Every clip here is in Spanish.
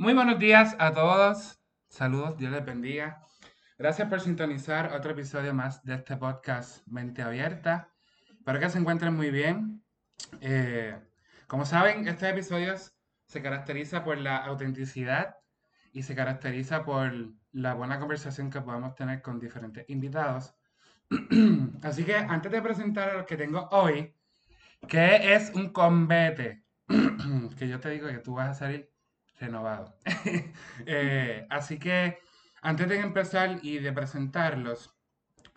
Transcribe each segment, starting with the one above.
Muy buenos días a todos. Saludos, Dios les bendiga. Gracias por sintonizar otro episodio más de este podcast Mente Abierta. Espero que se encuentren muy bien. Eh, como saben, este episodio se caracteriza por la autenticidad y se caracteriza por la buena conversación que podamos tener con diferentes invitados. Así que antes de presentar a los que tengo hoy, que es un combate, que yo te digo que tú vas a salir renovado. Eh, así que antes de empezar y de presentarlos,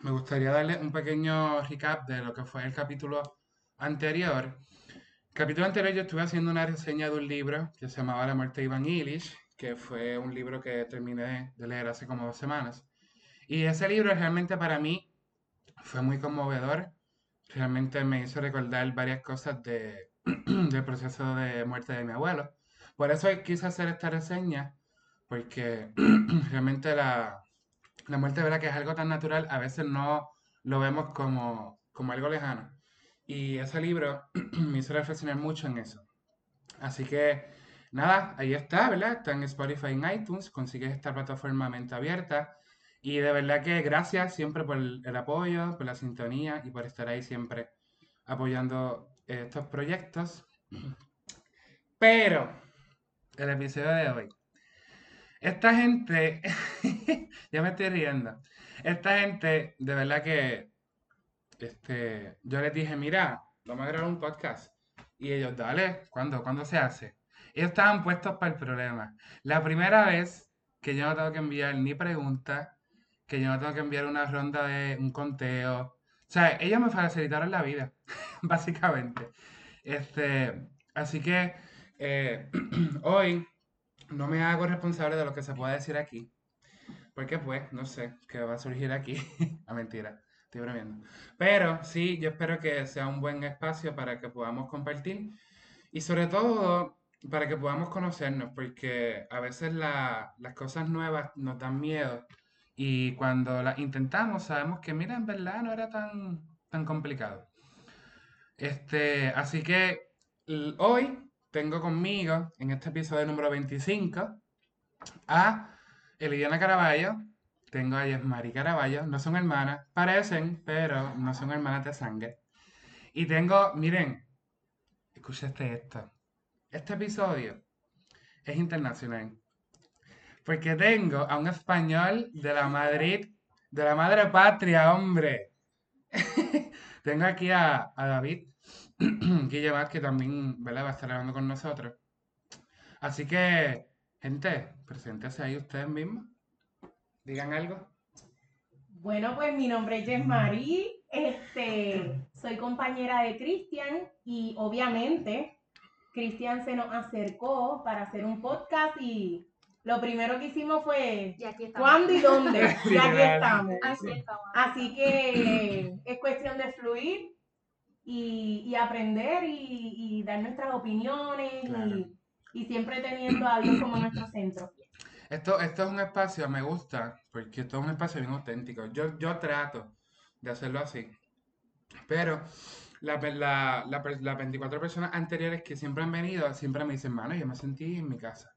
me gustaría darle un pequeño recap de lo que fue el capítulo anterior. El capítulo anterior yo estuve haciendo una reseña de un libro que se llamaba La muerte de Iván Illich, que fue un libro que terminé de leer hace como dos semanas. Y ese libro realmente para mí fue muy conmovedor. Realmente me hizo recordar varias cosas de, del proceso de muerte de mi abuelo. Por eso quise hacer esta reseña, porque realmente la, la muerte, ¿verdad? Que es algo tan natural, a veces no lo vemos como, como algo lejano. Y ese libro me hizo reflexionar mucho en eso. Así que, nada, ahí está, ¿verdad? Está en Spotify en iTunes, consigues esta plataforma mente abierta. Y de verdad que gracias siempre por el apoyo, por la sintonía y por estar ahí siempre apoyando estos proyectos. Pero, el episodio de hoy. Esta gente, ya me estoy riendo. Esta gente, de verdad que, este, yo les dije, mira, vamos a grabar un podcast. Y ellos, dale, ¿cuándo? ¿Cuándo se hace? Ellos estaban puestos para el problema. La primera vez que yo no tengo que enviar ni preguntas, que yo no tengo que enviar una ronda de un conteo. O sea, ellos me facilitaron la vida, básicamente. Este, así que eh, hoy no me hago responsable de lo que se pueda decir aquí. Porque pues, no sé, qué va a surgir aquí. a mentira, estoy bromeando. Pero sí, yo espero que sea un buen espacio para que podamos compartir. Y sobre todo, para que podamos conocernos, porque a veces las cosas nuevas nos dan miedo. Y cuando las intentamos, sabemos que, mira, en verdad no era tan, tan complicado. Este, así que hoy tengo conmigo, en este episodio número 25, a Eliana Caraballo, tengo a Yesmari Caraballo, no son hermanas, parecen, pero no son hermanas de sangre. Y tengo, miren, escuchaste esto, este episodio es internacional, porque tengo a un español de la Madrid, de la madre patria, hombre. tengo aquí a, a David Guille que también va a estar hablando con nosotros. Así que, gente, preséntese ahí ustedes mismos. Digan algo. Bueno, pues mi nombre es Jess Marie, este, soy compañera de Cristian y obviamente Cristian se nos acercó para hacer un podcast y lo primero que hicimos fue cuándo y dónde. y aquí estamos. Así que es cuestión de fluir y, aprender y, dar nuestras opiniones y, siempre teniendo a Dios como nuestro centro. Esto, esto es un espacio, me gusta, porque esto es un espacio bien auténtico. Yo, yo trato de hacerlo así. Pero las la, la, 24 personas anteriores que siempre han venido, siempre me dicen, mano, yo me sentí en mi casa.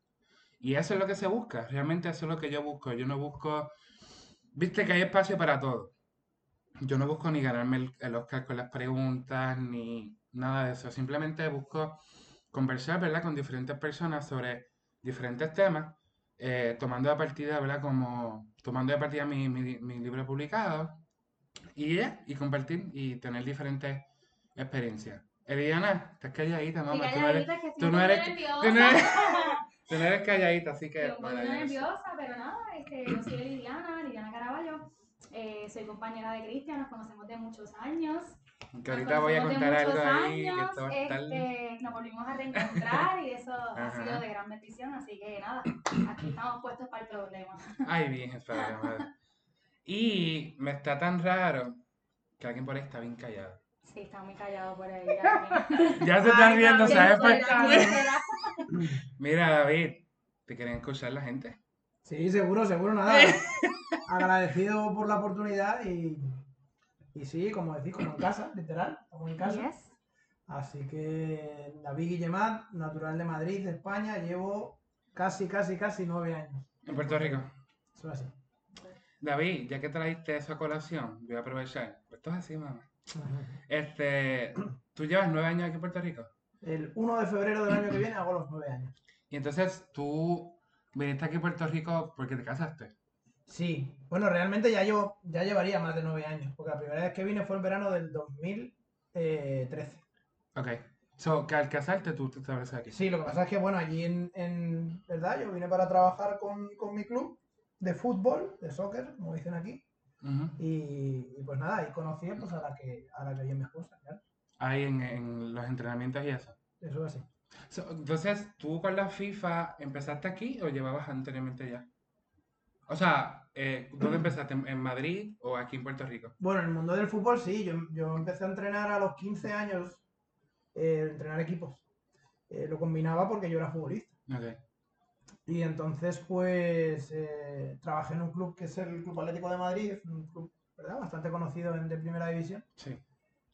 Y eso es lo que se busca, realmente eso es lo que yo busco. Yo no busco, viste que hay espacio para todo yo no busco ni ganarme el, Oscar con las preguntas ni nada de eso. Simplemente busco conversar, ¿verdad? Con diferentes personas sobre diferentes temas, eh, tomando de partida, ¿verdad? Como tomando de partida mi, mi, libro publicado y, y compartir y tener diferentes experiencias. Eliana, estás calladita, mamá. tú no eres, tú no eres, tú no eres, tú no eres calladita, así que... Yo un nerviosa, pero nada, este, yo soy Liliana, Liliana Caraballo. Eh, soy compañera de Cristian, nos conocemos de muchos años. Que ahorita voy a contar algo ahí. Años, este, nos volvimos a reencontrar y eso ha sido de gran bendición, así que nada, aquí estamos puestos para el problema. Ay, bien, espera, madre. Y me está tan raro que alguien por ahí está bien callado. Sí, está muy callado por ahí. ya se están riendo, ¿sabes? Mira, David, ¿te quieren escuchar la gente? Sí, seguro, seguro, nada. Agradecido por la oportunidad y, y sí, como decís, como en casa, literal, como en casa. Así que David Guillemat, natural de Madrid, de España, llevo casi, casi, casi nueve años. En Puerto Rico. Eso es así. David, ya que traíste esa colación, voy a aprovechar. Esto es así, mamá. Este, ¿tú llevas nueve años aquí en Puerto Rico? El 1 de febrero del año que viene hago los nueve años. Y entonces tú viniste aquí a Puerto Rico porque te casaste. Sí, bueno, realmente ya yo ya llevaría más de nueve años, porque la primera vez que vine fue en verano del 2013. Ok. So, que al casarte tú te estableces aquí. Sí, lo que pasa es que, bueno, allí en, en ¿verdad? Yo vine para trabajar con, con mi club de fútbol, de soccer, como dicen aquí, Y, y pues nada, ahí conocí pues, a la que a la que hoy es mi esposa. Ahí en, en los entrenamientos y eso. Eso es así. So, entonces, ¿tú con la FIFA empezaste aquí o llevabas anteriormente ya? O sea, eh, ¿dónde empezaste? ¿En, Madrid o aquí en Puerto Rico? Bueno, en el mundo del fútbol sí, yo, yo empecé a entrenar a los 15 años, eh, entrenar equipos. Eh, lo combinaba porque yo era futbolista. Ok. Y entonces, pues, eh, trabajé en un club que es el Club Atlético de Madrid, un club, ¿verdad? Bastante conocido en, de primera división. Sí.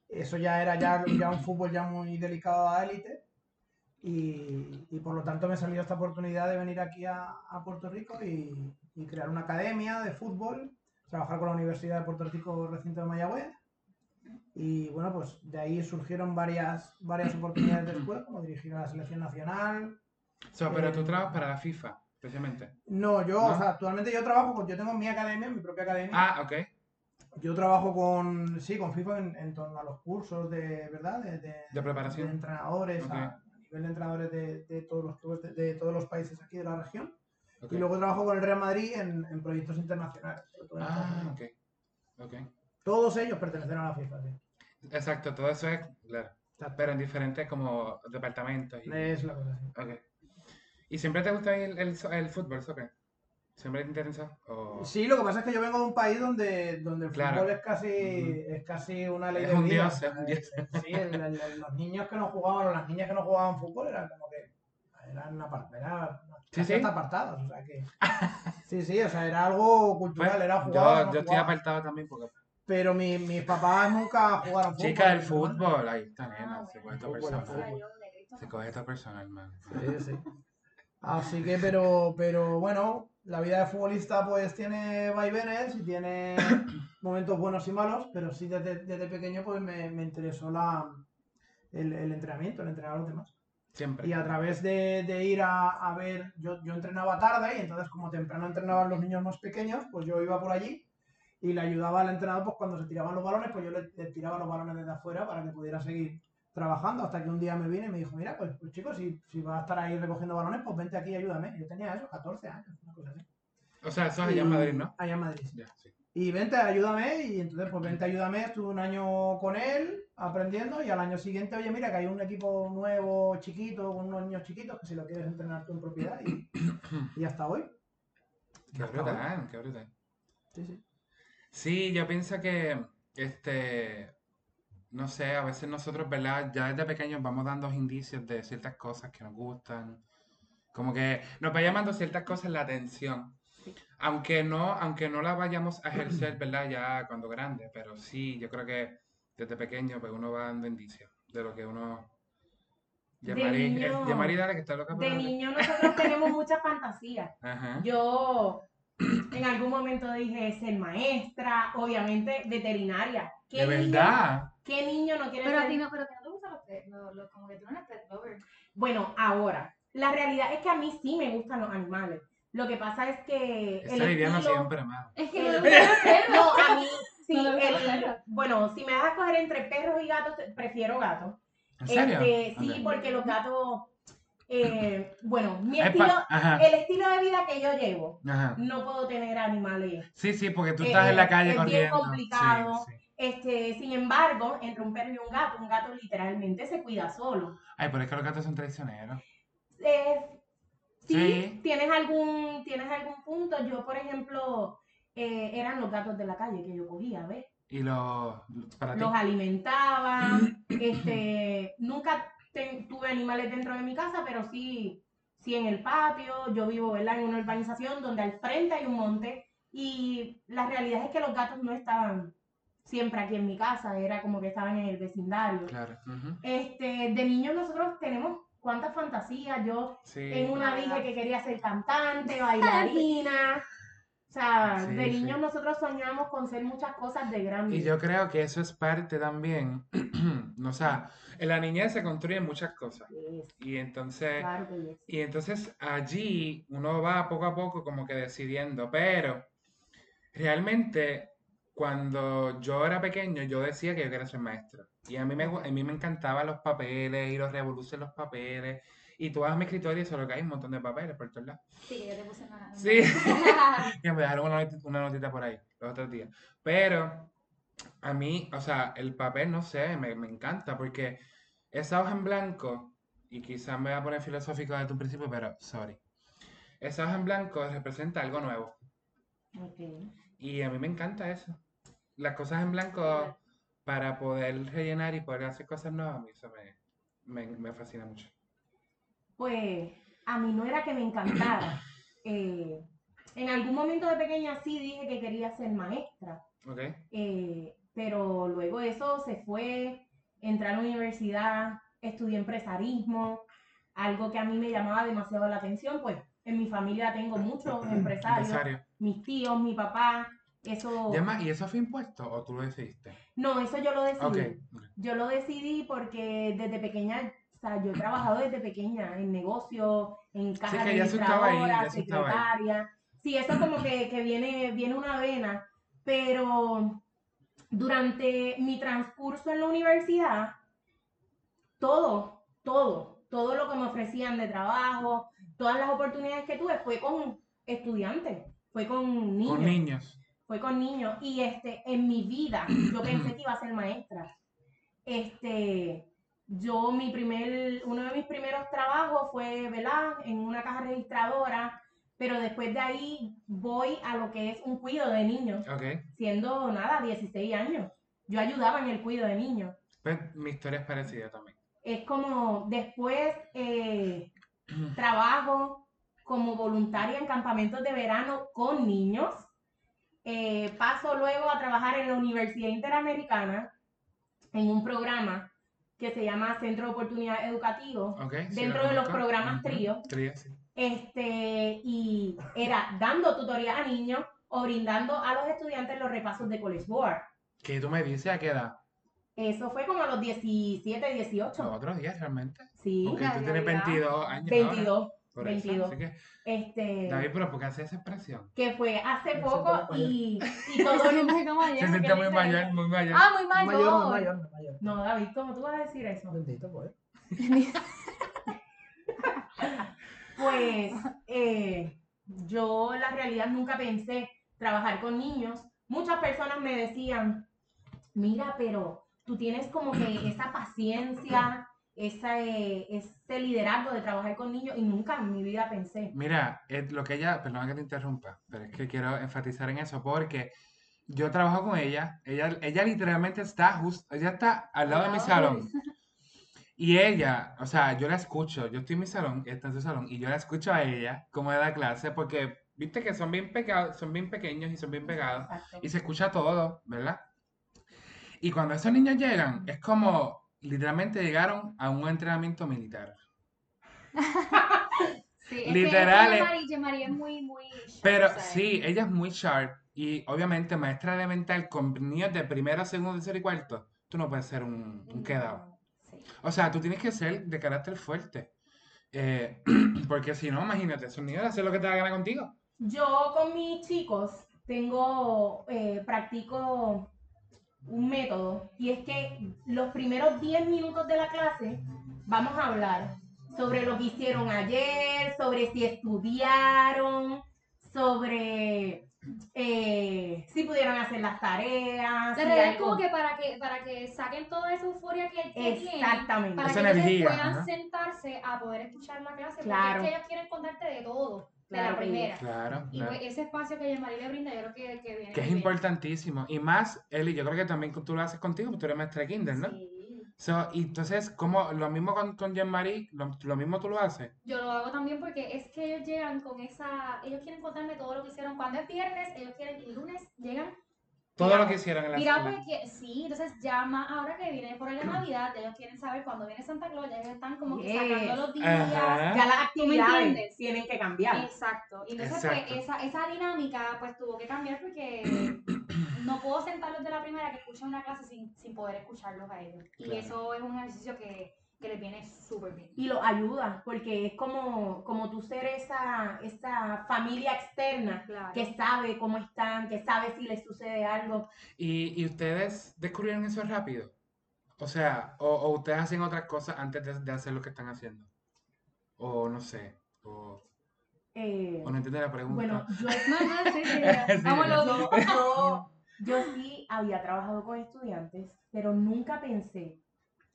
Eso ya era ya, ya un fútbol ya muy delicado a élite. Y, y por lo tanto me salió esta oportunidad de venir aquí a, a Puerto Rico y, y crear una academia de fútbol, trabajar con la Universidad de Puerto Rico Recinto de Mayagüez. Y bueno, pues de ahí surgieron varias, varias oportunidades después, como dirigir a la selección nacional, So, pero tú trabajas para la FIFA, precisamente. No, yo, ¿No? o sea, actualmente yo trabajo con, yo tengo mi academia, mi propia academia. Ah, ok. Yo trabajo con, sí, con FIFA en, en torno a los cursos de, ¿verdad? De, de, De preparación. de entrenadores, Ok. a, nivel de entrenadores de, de todos los clubes de, de todos los países aquí de la región. ok. Y luego trabajo con el Real Madrid en, en proyectos internacionales. Ah, Unidos. ok. Todos ellos pertenecen a la FIFA, sí. Exacto, todo eso es, claro. Pero en diferentes como departamentos. y- Es la cosa, sí. Ok. ¿Y siempre te gusta el, el, el fútbol, soccer? ¿Siempre te interesa? O... Sí, lo que pasa es que yo vengo de un país donde, donde el Claro. fútbol es casi, es casi una ley Es de un vida. dios, es un dios. Sí, el- el- el- los niños que no jugaban o las niñas que no jugaban fútbol eran como que eran, apart- eran Sí, sí. apartados. O sea que, sí, sí, o sea, era algo cultural, Pues, era yo, jugar. o no yo estoy apartado también porque... Pero mi- mis papás nunca jugaron fútbol. Chica del fútbol, ahí está, Ah, nena. Se coge esto personal. yo. Se coge esto personal, man. Sí, sí. Así que, pero, pero bueno, la vida de futbolista pues tiene vaivenes y tiene momentos buenos y malos, pero sí desde, desde pequeño pues me, me interesó la, el, el entrenamiento, el entrenar a los demás. Siempre. Y a través de, de ir a, a ver, yo, yo entrenaba tarde y entonces como temprano entrenaban los niños más pequeños, pues yo iba por allí y le ayudaba al entrenador pues cuando se tiraban los balones, pues yo le, le tiraba los balones desde afuera para que pudiera seguir trabajando hasta que un día me vine y me dijo, mira, pues, pues chicos, si, si vas a estar ahí recogiendo balones, pues vente aquí y ayúdame. Yo tenía eso, 14 años, una cosa así. O sea, eso es allá en Madrid, ¿no? Allá en Madrid, sí. Ya, sí. Y vente, ayúdame, y entonces pues vente, ayúdame, estuve un año con él aprendiendo y al año siguiente, oye, mira que hay un equipo nuevo, chiquito, con unos niños chiquitos, que si lo quieres entrenar tú en propiedad y, y hasta hoy. Qué Hasta hoy. brutal, qué brutal. Sí, sí. Sí, yo pienso que, este, no sé, a veces nosotros, ¿verdad? Ya desde pequeños vamos dando indicios de ciertas cosas que nos gustan. Como que nos va llamando ciertas cosas la atención. Aunque no, aunque no la vayamos a ejercer, ¿verdad? Ya cuando grande, pero sí, yo creo que desde pequeño pues uno va dando indicios de lo que uno... De Yamari, niño- eh, dale, que está loca por De niño nosotros tenemos mucha fantasía. Ajá. Yo en algún momento dije ser maestra, obviamente veterinaria. ¿Qué De niño- verdad. ¿Qué niño no quiere Pero a ser? ti no, pero a ti no te gustan los pets, lo- lo- como que tú no eres pet lover. Bueno, ahora, la realidad es que a mí sí me gustan los animales. Lo que pasa es que Esa el Viviana estilo- siempre, mano. Es que Eh, no perros. No, a mí sí. No el- bueno, si me das a escoger entre perros y gatos, prefiero gatos. ¿En serio? Este, sí, Ok. porque los gatos, eh, bueno, mi Es estilo, el estilo de vida que yo llevo, ajá. no puedo tener animales. Sí, sí, porque tú Eh, estás en la calle es bien corriendo. Sí, complicado. sí. Este, sin embargo, entre un perro y un gato, un gato literalmente se cuida solo. Ay, pero es que los gatos son traicioneros. Eh, sí, Sí. ¿tienes algún, tienes algún punto. Yo, por ejemplo, eh, eran los gatos de la calle que yo cogía, ¿ves? Y los. Para ti. Los alimentaba. este, nunca ten- tuve animales dentro de mi casa, pero sí, sí en el patio. Yo vivo, ¿verdad? En una urbanización donde al frente hay un monte. Y la realidad es que los gatos no estaban siempre aquí en mi casa, era como que estaban en el vecindario. Claro. Este, de niños nosotros tenemos cuántas fantasías. Yo Sí. en una dije que quería ser cantante, bailarina. O sea, Sí, de sí. niños nosotros soñamos con ser muchas cosas de Y grandes. yo creo que eso es parte también, no, o sea, en la niñez se construyen muchas cosas. Yes, Y entonces, claro que yes. y entonces allí uno va poco a poco como que decidiendo, pero realmente cuando yo era pequeño yo decía que yo quería ser maestro. Y a mí me, a mí me encantaban los papeles y los revoluces los papeles. Y tú vas a mi escritorio y solo que hay un montón de papeles por todos lados. Sí, yo te puse una. Sí. Que me dejaron una, noti- una notita por ahí los otros días. Pero a mí, o sea, el papel, no sé, me, me encanta porque esa hoja en blanco, y quizás me voy a poner filosófico desde un principio, pero sorry. Esa hoja en blanco representa algo nuevo. Ok. Y a mí me encanta eso. Las cosas en blanco para poder rellenar y poder hacer cosas nuevas, a mí eso me, me, me fascina mucho. Pues a mí no era que me encantara. Eh, en algún momento de pequeña sí dije que quería ser maestra. ¿Ok? Eh, pero luego eso se fue, entré a la universidad, estudié empresarismo, algo que a mí me llamaba demasiado la atención, pues en mi familia tengo muchos empresarios, Empresario. mis tíos, mi papá, eso... ¿y eso fue impuesto o tú lo decidiste? No, eso yo lo decidí. Ok. ok. Yo lo decidí porque desde pequeña, o sea, yo he trabajado desde pequeña en negocios, en caja estaba ahí. secretaria. Sí, eso como que, que viene, viene una vena, pero durante mi transcurso en la universidad, todo, todo, todo lo que me ofrecían de trabajo, todas las oportunidades que tuve fue con estudiantes, fue con niños Con niños. fue con niños y este en mi vida yo pensé que iba a ser maestra este yo mi primer uno de mis primeros trabajos fue ¿verdad? en una caja registradora pero después de ahí voy a lo que es un cuido de niños siendo nada 16 años yo ayudaba en el cuido de niños Pues mi historia es parecida también. es como después eh, trabajo como voluntaria en campamentos de verano con niños. Eh, paso luego a trabajar en la Universidad Interamericana en un programa que se llama Centro de Oportunidad Educativo. Ok. sí, Dentro lo de los programas. Trío, sí. Este, y era dando tutoría a niños o brindando a los estudiantes los repasos de College Board. ¿Qué tú me dices a qué edad? Eso fue como a los 17, Los 18. otros días realmente. Sí, Porque tú tienes realidad. 22 años. ahora, 22. por eso. 22. Así que, Este, David, pero ¿por qué hace esa expresión? que fue hace poco y, y todo el mundo... Como ayer, Se ¿qué siente muy dice? mayor, muy mayor. Ah, muy mayor. mayor, no mayor, no mayor. No, David, ¿cómo tú vas a decir eso? Bendito, pues. Pues eh, yo la realidad nunca pensé trabajar con niños. Muchas personas me decían, mira, pero tú tienes como que esa paciencia, esa, eh, ese liderazgo de trabajar con niños y nunca en mi vida pensé. Mira, es lo que ella, perdona que te interrumpa, pero es que quiero enfatizar en eso porque yo trabajo con ella, ella, ella literalmente está justo, ella está al lado de mi salón. Y ella, o sea, yo la escucho, yo estoy en mi salón, está en su salón, y yo la escucho a ella como da clase, porque viste que son bien pegados, son bien pequeños y son bien pegados, Exacto. y se escucha todo, ¿verdad? Y cuando esos niños llegan, es como literalmente llegaron a un entrenamiento militar. Sí, es Literal, Es que Yemari- Yemari es muy, muy. sharp, Pero ¿sabes? sí, ella es muy sharp y obviamente maestra elemental con niños de primero, segundo, tercero y cuarto. Tú no puedes ser un, un quedado. Sí. O sea, tú tienes que ser de carácter fuerte. Eh, porque si no, imagínate, esos niños hacen lo que te da gana contigo. Yo con mis chicos tengo, eh, practico un método y es que los primeros 10 minutos de la clase vamos a hablar sobre lo que hicieron ayer, sobre si estudiaron, sobre eh, si pudieron hacer las tareas. La si realidad es como que para que para que saquen toda esa euforia que, que tienen, Exactamente. para Esa que energía, puedan sentarse a poder escuchar la clase, Claro. porque es que ellos quieren contarte de todo, de la primera. Claro, Y claro. pues ese espacio que Yemari le brinda, yo creo que, que viene Que es bien. importantísimo. Y más, Eli, yo creo que también tú lo haces contigo, porque tú eres maestra de kinder, ¿no? Sí. So, y entonces, como lo mismo con, con Jean-Marie, lo, lo mismo tú lo haces. Yo lo hago también porque es que ellos llegan con esa, ellos quieren contarme todo lo que hicieron cuando es viernes, ellos quieren, y lunes llegan Todo lo que hicieron en la Mira, escuela. pues que sí, entonces ya más ahora que viene por la Navidad, ya ellos quieren saber cuándo viene Santa Claus, ya ellos están como que Yes. sacando los días. Ajá. Ya las actividades entiendes? tienen que cambiar. Exacto. Y entonces Exacto. pues, esa, esa dinámica pues tuvo que cambiar porque no puedo sentarlos de la primera que escuchan una clase sin, sin poder escucharlos a ellos. Y Claro. eso es un ejercicio que, que les viene súper bien. y lo ayuda, porque es como, como tú ser esa, esa familia externa Claro. que sabe cómo están, que sabe si les sucede algo. ¿Y, y ustedes descubrieron eso rápido? O sea, o, o ustedes hacen otras cosas antes de, de hacer lo que están haciendo. O no sé. O, Eh, o no entiendo la pregunta. bueno, yo, No, no, sí, sí, yo sí había trabajado con estudiantes, pero nunca pensé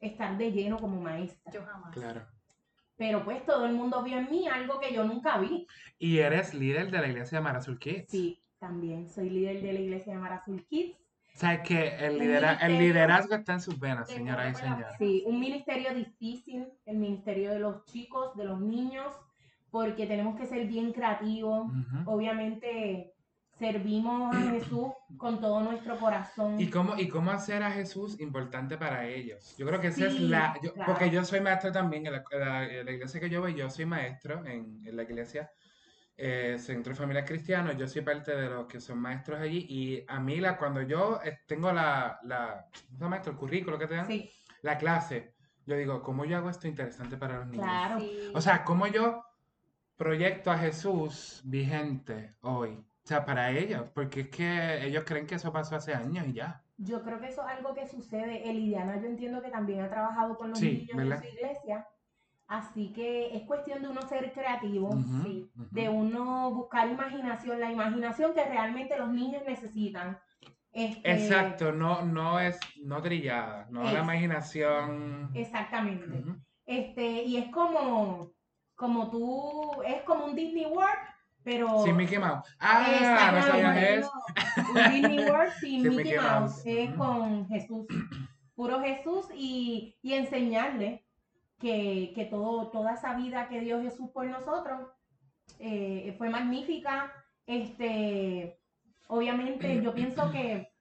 estar de lleno como maestra. Yo jamás. Claro. Pero pues todo el mundo vio en mí algo que yo nunca vi. Y eres líder de la iglesia de Marazul Kids. Sí, también soy líder de la iglesia de Marazul Kids. ¿Sabes que el, lidera- el liderazgo está en sus venas, El señoras y señores? Sí, un ministerio difícil, el ministerio de los chicos, de los niños, porque tenemos que ser bien creativos. Obviamente servimos a Jesús con todo nuestro corazón. ¿Y cómo, ¿Y cómo hacer a Jesús importante para ellos? Yo creo que esa es la... yo- claro. Porque yo soy maestro también en la, en iglesia que yo voy, yo soy maestro en, en la iglesia eh, Centro de Familias Cristianos, yo soy parte de los que son maestros allí y a mí la, cuando yo eh, tengo la, la, ¿cómo se llama esto? El currículo que te dan, Sí, la clase, yo digo, ¿cómo yo hago esto interesante para los niños? claro. Sí. O sea, ¿cómo yo proyecto a Jesús vigente hoy? O sea, para ellos, porque es que ellos creen que eso pasó hace años y ya. Yo creo que eso es algo que sucede. Elidiana, yo entiendo que también ha trabajado con los Sí, niños ¿verdad? en su iglesia. Así que es cuestión de uno ser creativo, sí, de uno buscar imaginación, la imaginación que realmente los niños necesitan. Este, Exacto, no, no es no trillada, no la imaginación. Exactamente. Este, y es como, como tú, es como un Disney World, pero Sí, Mickey Mouse. Ah, no Exactamente. sabían eso. Disney World sin Mickey, Mouse, Mouse. es Ujú. con Jesús, puro Jesús y, y enseñarle que, que todo, toda esa vida que dio Jesús por nosotros eh, fue magnífica. Este, obviamente yo pienso que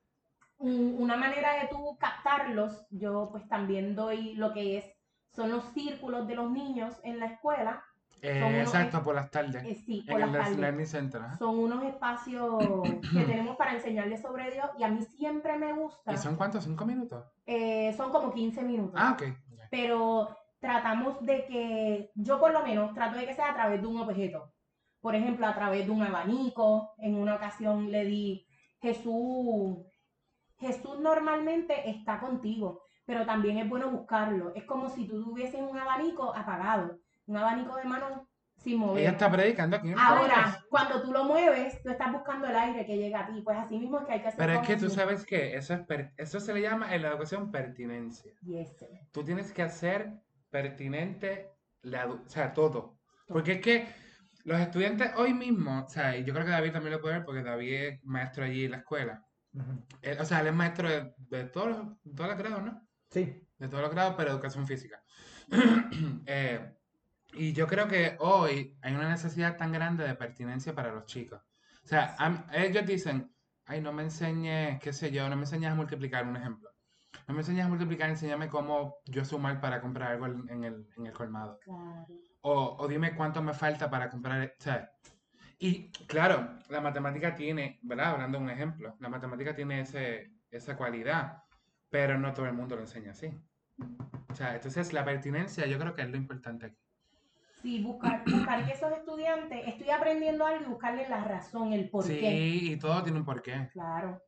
un- una manera de tú captarlos, yo pues también doy lo que es, son los círculos de los niños en la escuela, Eh, unos- exacto, por las tardes. eh, sí, en el tardes. Center. Son unos espacios que tenemos para enseñarles sobre Dios y a mí siempre me gusta. ¿Y son cuántos? ¿Cinco minutos? eh, son como 15 minutos. Ah, ok. Pero tratamos de que, yo por lo menos trato de que sea a través de un objeto. Por ejemplo, a través de un abanico. En una ocasión le di, Jesús, Jesús normalmente está contigo, pero también es bueno buscarlo. Es como si tú tuvieses un abanico apagado, un abanico de mano sin mover. Ella está predicando aquí en el Ahora, cuando tú lo mueves, tú estás buscando el aire que llega a ti. Pues así mismo es que hay que hacer Pero es que tú sabes que eso, es per- eso se le llama en la educación pertinencia. Yes. Tú tienes que hacer pertinente la, o sea, todo. Porque es que los estudiantes hoy mismo, o sea, y yo creo que David también lo puede ver porque David es maestro allí en la escuela. Él- o sea, él es maestro de, de todos los, de todos los grados, ¿no? Sí. De todos los grados, pero educación física. Eh, y yo creo que hoy hay una necesidad tan grande de pertinencia para los chicos. O sea, a ellos dicen, ay, no me enseñes, qué sé yo, no me enseñas a multiplicar, un ejemplo. No me enseñas a multiplicar, enséñame cómo yo sumar para comprar algo en en el, en el colmado. Claro. O, o dime cuánto me falta para comprar, o sea, y claro, la matemática tiene, ¿verdad? Hablando de un ejemplo, la matemática tiene ese, esa cualidad, pero no todo el mundo lo enseña así. O sea, entonces la pertinencia yo creo que es lo importante aquí. Sí, buscar, buscar que esos estudiantes, estoy aprendiendo algo y buscarle la razón, el por sí, qué. y todo tiene un porqué. Claro.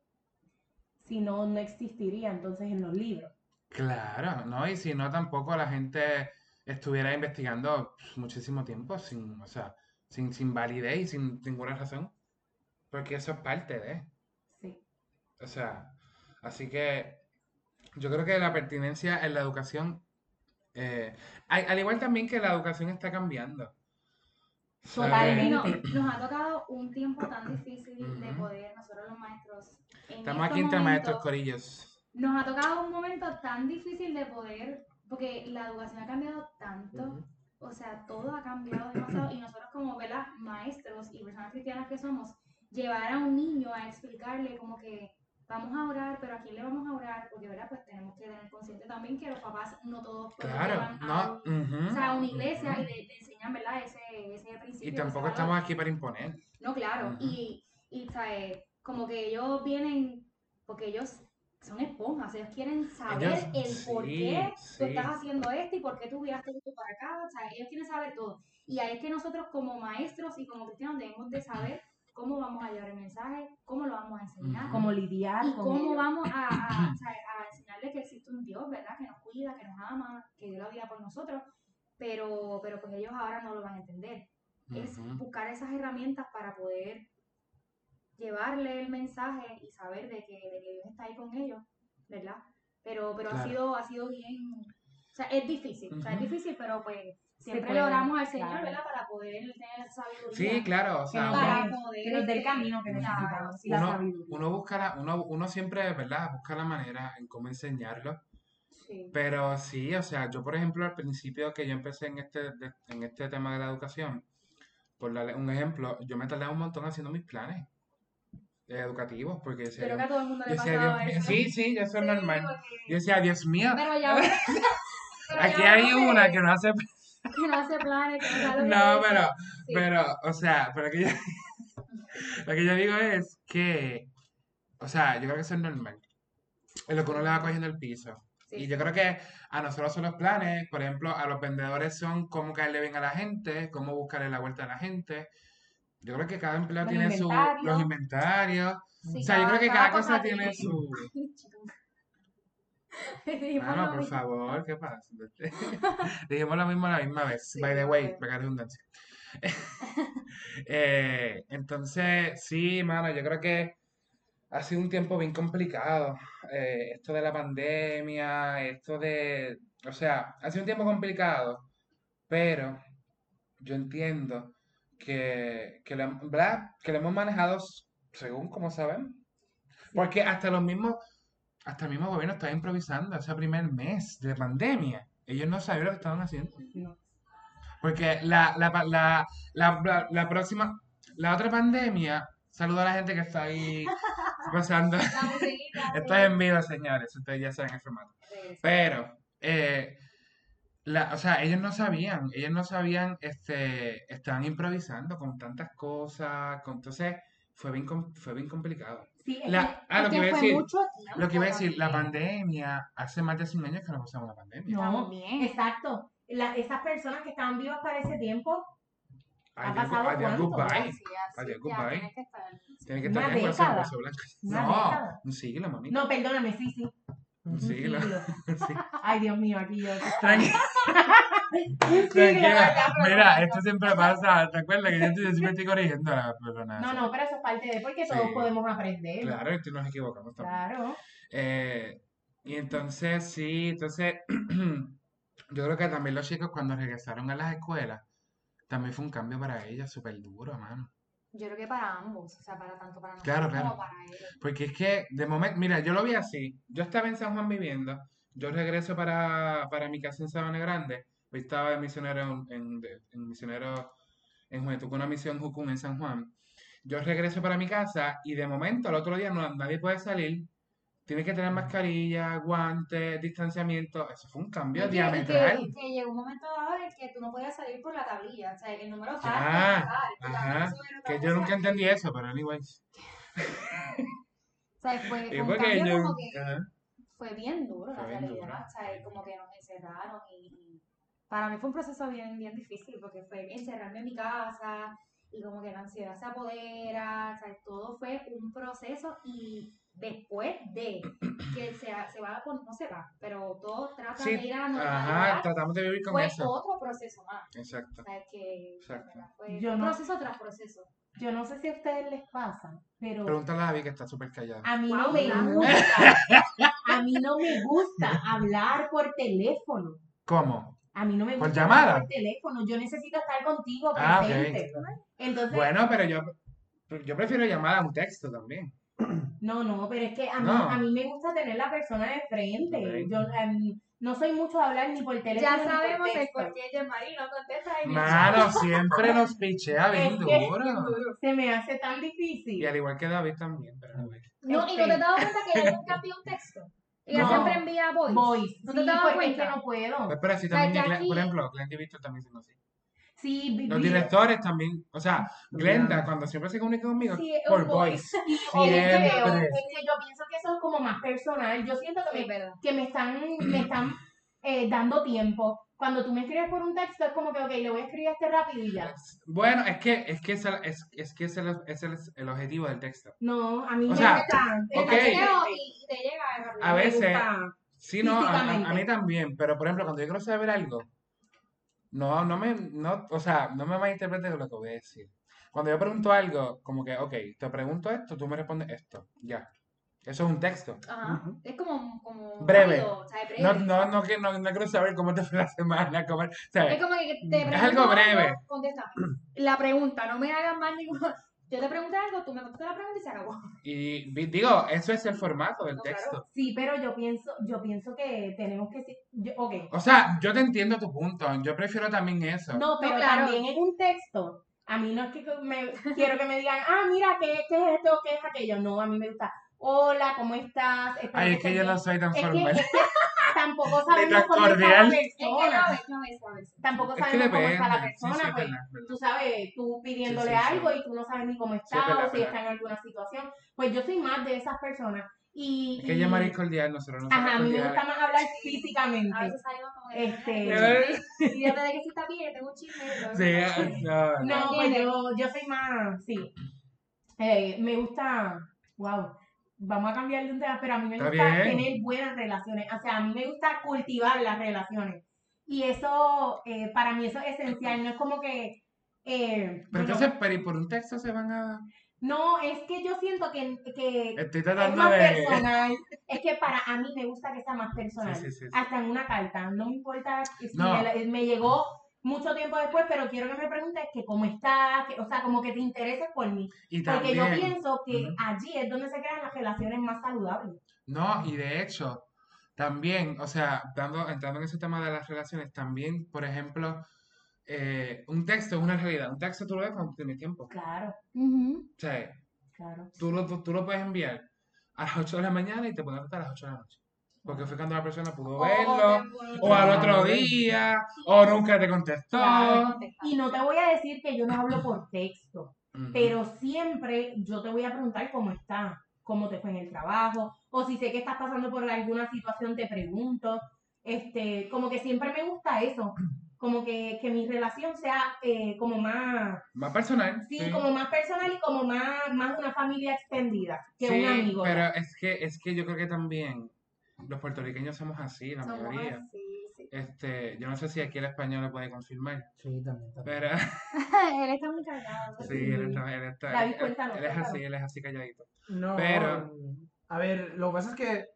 Si no, no existiría entonces en los libros. Claro, ¿no? Y si no, tampoco la gente estuviera investigando muchísimo tiempo sin, o sea, sin, sin validez y sin ninguna razón. Porque eso es parte de... Sí. O sea, así que yo creo que la pertinencia en la educación, eh, al, al igual también que la educación está cambiando. Totalmente. No, nos ha tocado un tiempo tan difícil de Ujú. poder, nosotros los maestros. En Estamos aquí entre maestros corillos. Nos ha tocado un momento tan difícil de poder, porque la educación ha cambiado tanto, Ujú. o sea, todo ha cambiado demasiado y nosotros como ¿verdad? maestros y personas cristianas que somos, llevar a un niño a explicarle como que vamos a orar, pero ¿a quién le vamos a orar? Porque, ¿verdad? Pues tenemos que tener consciente también que los papás no todos Claro, llevan no. a, o sea, a una iglesia y le, le enseñan, ¿verdad? Ese, ese principio. Y tampoco valor. estamos aquí para imponer. No, claro. Ujú. Y, y ¿sabes? como que ellos vienen, porque ellos son esponjas, ellos quieren saber Ellos- el por sí, qué tú sí. estás haciendo esto y por qué tú viraste esto para acá, o sea, ellos quieren saber todo. Y ahí es que nosotros como maestros y como cristianos debemos de saber cómo vamos a llevar el mensaje, cómo lo vamos a enseñar. Cómo lidiar Y con cómo vamos a, a, o sea, a enseñarle que existe un Dios, ¿verdad? Que nos cuida, que nos ama, que dio la vida por nosotros, pero, pero pues ellos ahora no lo van a entender es buscar esas herramientas para poder llevarle el mensaje y saber de que, de que Dios está ahí con ellos, ¿verdad? Pero, pero ha sido, ha sido bien, o sea, es difícil, o sea, es difícil, pero pues siempre le oramos al Señor, claro. ¿verdad? Para poder tener esa sabiduría. Sí, claro, o Que sea, nos para uno, dé- poder, que nos dé el este, camino que claro, necesitamos. sí, la uno, sabiduría. uno busca la, uno, uno siempre, ¿verdad? Busca la manera en cómo enseñarlo. sí. Pero sí, o sea, yo por ejemplo al principio que yo empecé en este, de- en este tema de la educación, por darle un ejemplo, yo me tardé un montón haciendo mis planes educativos, porque decía, Creo yo- que a todo el mundo yo le decía, Dios eso. sí, sí, eso es normal. porque- Yo decía, Dios mío, Pero ya pero aquí ya hay una que no hace... que no hace planes, que no sabe lo que No, dice. pero, Sí. pero, o sea, pero que yo, lo que yo digo es que, o sea, yo creo que eso es normal. Es lo que uno le va cogiendo el piso. Sí. Y yo creo que a nosotros son los planes, por ejemplo, a los vendedores son cómo caerle bien a la gente, cómo buscarle la vuelta a la gente. Yo creo que cada empleado Los tiene su, inventarios. los inventarios. Sí, O sea, yo creo que cada cosa tiene tiene- su... Dijimos Mano, lo por mismo. favor, ¿qué pasa? Dijimos lo mismo a la misma vez. Sí, By the way, para redundancia. Eh, entonces, sí, mano, yo creo que ha sido un tiempo bien complicado. Eh, esto de la pandemia, esto de... O sea, ha sido un tiempo complicado, pero yo entiendo que, que, lo, que lo hemos manejado según como sabemos. Porque hasta los mismos, hasta el mismo gobierno estaba improvisando ese primer mes de pandemia. Ellos no sabían lo que estaban haciendo. Porque la, la, la, la, próxima, la otra pandemia, saludo a la gente que está ahí pasando. Esto es en vivo, señores, ustedes ya saben el formato. Pero, eh, la, o sea, ellos no sabían, ellos no sabían, este, estaban improvisando con tantas cosas, con, entonces fue bien, fue bien complicado. Sí, es La- que- ah, lo que iba a fue decir, mucho Lo que iba a decir, la pandemia, hace más de 100 años que no pasamos una pandemia. No, También. exacto. La- esas personas que estaban vivas para ese tiempo, ha pasado adiós, cuánto? goodbye. Así, así, Adiós, ya goodbye. tienes que estar. Tiene que Una estar bien década. Una No, década. un siglo, mami. no, perdóname, sí, sí. Un Un siglo. siglo. Sí. Ay, Dios mío, aquí yo. Mira, esto siempre pasa. ¿Te acuerdas que yo siempre estoy corrigiendo a la persona? No, no, pero eso es parte de porque Sí. todos podemos aprender. Claro, y tú nos equivocamos también. Claro. Eh, y entonces, sí, entonces, yo creo que también los chicos cuando regresaron a las escuelas, también fue un cambio para ellos súper duro, mano. Yo creo que para ambos, o sea, para tanto para nosotros Claro, como para ellos. Porque es que, de momento, mira, yo lo vi así. Yo estaba en San Juan viviendo, yo regreso para, para mi casa en Sabana Grande, estaba de misionero en, en, de- en misionero en Juventud con una misión Jucún en San Juan. Yo regreso para mi casa y de momento al otro día no, nadie puede salir. Tiene que tener mascarilla, guantes, distanciamiento. Eso fue un cambio Y diametral. que, que llegó un momento dado en el que tú no podías salir por la tablilla, o sea, el número tal, Ah, ajá, Que yo nunca entendí eso, pero anyways. O sea, fue, Y un porque cambio yo, como que fue bien duro Fue la bien realidad, duro. o sea, como que nos encerraron y para mí fue un proceso bien, bien difícil porque fue encerrarme en mi casa y como que la ansiedad se apodera, o sea, todo fue un proceso y después de que se, se va, por- no se va, pero todo trata Sí, de ir a la ajá, tratamos de vivir con fue eso. otro proceso más. Exacto. O sea, que Exacto. ¿verdad? fue Yo no- proceso tras proceso. Yo no sé si a ustedes les pasa, pero Pregúntale a David que está súper callada. a mí no me gusta. A mí no me gusta hablar por teléfono. ¿Cómo? A mí no me ¿Por gusta llamada? por teléfono. Yo necesito estar contigo Ah, ok. presente. Entonces, Bueno, pero yo, yo prefiero llamar a un texto también. no, no, pero es que a mí, No. a mí me gusta tener la persona de frente. Yo, em, no soy mucho de hablar ni por teléfono. Ya ni por sabemos el texto. por qué Yemari no contesta en el Mano, siempre nos pichea bien duro. Se me hace tan difícil. Y al igual que David también, pero anyway. No, y no te has dado cuenta que ella nunca envía un texto. Ella No. siempre envía voice. Voice. ¿No sí, te has dado porque es cuenta? que no puedo. Pues, pero sea, también, Glenn- aquí- por ejemplo, Glenn y Víctor también son así. Sí, Los directores también, o sea, Glenda, Claro. cuando siempre se comunica conmigo, Sí, por voice. Es que Siempre. veo, es que yo pienso que eso es como más personal. Yo siento que Sí, me, verdad. que me están, me están eh, dando tiempo. Cuando tú me escribes por un texto es como que, ok, le voy a escribir este rápido y ya. Bueno, es que es que es el, es, es que es el, es el, el objetivo del texto. No, a mí O me sea, gusta. ok. Te llega y te llega. A me veces, gusta. sí, no, a, a- a mí también, pero por ejemplo, cuando yo quiero saber algo, no, no me, no, o sea, no me malinterpretes lo que voy a decir. Cuando yo pregunto algo, como que, ok, te pregunto esto, tú me respondes esto, ya. Eso es un texto. Ajá. Es como, como Breve. rápido, o sea, breve. No, no, no, que- no, no quiero saber cómo te fue la semana, cómo, o sea, Es como que te Es pregunto algo breve. Contesta. La pregunta, no me hagas más ninguna. Yo te pregunté algo, tú me contestas la pregunta y se acabó. y digo, eso es el formato del No, claro. texto. Sí, pero yo pienso, yo pienso que tenemos que... si- yo- ok. O sea, yo te entiendo tu punto, yo prefiero también eso. No, pero claro. también en un texto, a mí no es que me, quiero que me digan, ah, mira, ¿qué, qué es esto? ¿Qué es aquello? No, a mí me gusta, hola, ¿cómo estás? Espero Ay, es que yo no bien". soy tan Es que, formal. es que tampoco sabemos cómo está la Es que no persona. no no. Tampoco sabemos cómo está la persona, sí, pues tú sabes, tú pidiéndole Sí, sí, sí. algo y tú no sabes ni cómo está o si está en alguna situación. Pues yo soy más de esas personas. Y, Es que y- ella es cordial, nosotros no somos Ajá, a mí me gusta más hablar físicamente. A veces salimos como que. Este- Y yo te digo que si está bien, tengo un chisme. Sí, eh, no, no. No, pues yo, yo soy más, sí. Eh, me gusta, wow, vamos a cambiar de un tema, pero a mí me Está gusta bien. tener buenas relaciones. O sea, a mí me gusta cultivar las relaciones. Y eso, eh, para mí eso es esencial. No es como que... eh, Pero bueno, entonces, pero y por un texto se van a... no, es que yo siento que, que Estoy es tratando más de... personal. Es que para a mí me gusta que sea más personal. Sí, sí, sí, sí. Hasta en una carta. No me importa si No. me, me llegó mucho tiempo después, pero quiero que me preguntes que cómo estás, que, o sea, como que te intereses por mí. Y Porque yo pienso que allí es donde se crean las relaciones más saludables. No, y de hecho, también, o sea, dando, entrando en ese tema de las relaciones, también, por ejemplo, eh, un texto es una realidad. Un texto tú lo ves cuando tienes tiempo. Claro, O sea, claro. tú lo, tú, tú lo puedes enviar a las 8 de la mañana y te puedes contestar a las 8 de la noche. Porque fue cuando la persona pudo verlo, o al otro día, o nunca te contestó. Y no te voy a decir que yo no hablo por texto, pero siempre yo te voy a preguntar cómo estás, cómo te fue en el trabajo, o si sé que estás pasando por alguna situación, te pregunto. Este, como que siempre me gusta eso, como que, que mi relación sea eh, como más, Más personal. sí, como más personal y como más, más una familia extendida que Sí, un amigo. pero es que, es que yo creo que también los puertorriqueños somos así, la Somos mayoría. así, sí. Este, yo no sé si aquí el español lo puede confirmar, Sí, también. también. pero Él está muy cargado. sí, él está, él está, David, él- cuéntanos, él es cuéntanos. así, él es así calladito. No, Pero- a ver, lo que pasa es que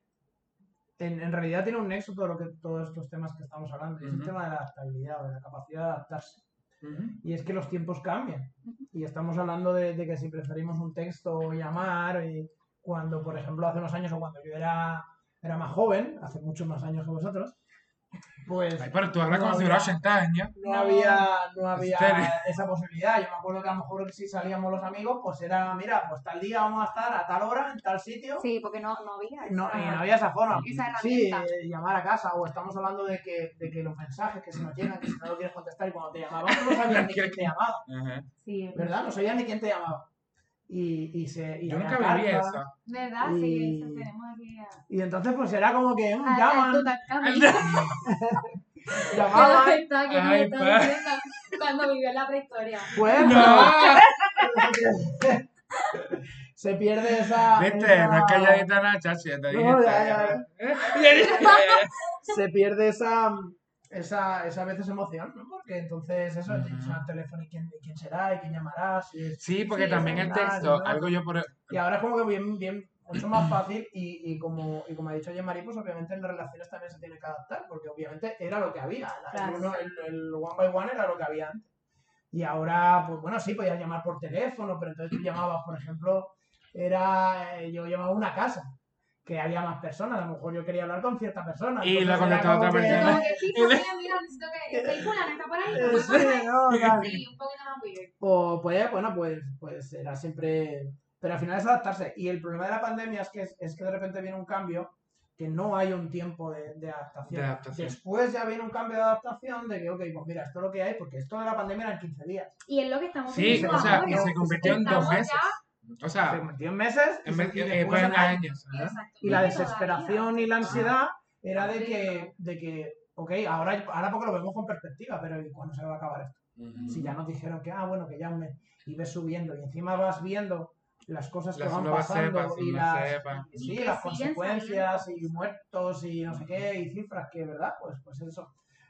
en, en realidad tiene un nexo todo lo que todos estos temas que estamos hablando, y es el tema de la adaptabilidad, de la capacidad de adaptarse. Ujú. Y es que los tiempos cambian. Y estamos hablando de, de que si preferimos un texto o llamar, y cuando, por ejemplo, hace unos años o cuando yo era, era más joven, hace muchos más años que vosotros, pues Ay, pero tú hablas No como si había- hubiera 80 años. no había, no había serio? esa posibilidad. Yo me acuerdo que a lo mejor si salíamos los amigos, pues era, mira, pues tal día vamos a estar a tal hora, en tal sitio. Sí, porque no, no había. No, esa- y no había esa forma. Esa sí, eh, llamar a casa, o estamos hablando de que, de que los mensajes que se nos llegan, que si no lo quieres contestar y cuando te llamaban no sabías ni quién te llamaba. Sí, ¿verdad? No sabías ni quién te llamaba. Y, y se, y Yo nunca viví eso. ¿Verdad? Y- Sí, eso tenemos aquí a... Y entonces pues era como que a- llaman, llamaban, Que está aquí, Ay, está pa. diciendo cuando vivió en la prehistoria. pues No, se pierde esa... viste, esa- no es calladita nada, chachi, ya te dije. No, ya, ya, ya. se pierde esa, esa, esa veces emoción, ¿no? Porque entonces eso, tienes al teléfono y quién, y quién será y quién llamará. Si es- Sí, porque también el texto, algo yo por... Y ahora es como que bien, bien, mucho más fácil y, y como, y como ha dicho Jean-Marie, pues obviamente en las relaciones también se tiene que adaptar, porque obviamente era lo que había. el uno- el, el one by one era lo que había antes. Y ahora, pues bueno, sí, podías llamar por teléfono, pero entonces tú llamabas, por ejemplo, era, eh, yo llamaba a una casa. Que había más personas. A lo mejor yo quería hablar con cierta persona. Y contestaba como otra que- persona. Que sí, familia, mira, necesito que el fulano está por ahí, ¿me puedes Sí, pasar? no, claro. Sí, un poquito más weird. O pues, bueno, pues, pues era siempre. Pero al final es adaptarse. Y el problema de la pandemia es que, es que de repente viene un cambio que no hay un tiempo de, de adaptación. De adaptación. Después ya viene un cambio de adaptación de que, ok, pues mira, esto es lo que hay, porque esto de la pandemia era en 15 días. Y es lo que estamos Sí, o sea, ahora. y se convirtió en dos meses. ya- O Se sea, convirtió en meses y, en se- y eh, pues en en años. Y la desesperación y la ansiedad era de que, de que ok, ahora, ahora porque lo vemos con perspectiva, pero ¿y cuándo se va a acabar esto? Ujú. Si ya nos dijeron que, ah, bueno, que ya mes, y ves subiendo, y encima vas viendo las cosas que Las van nuevas pasando cepas, y las, cepas. Y sí, que las consecuencias saliendo. y muertos y no sé qué, y cifras que, ¿verdad? Pues, pues eso.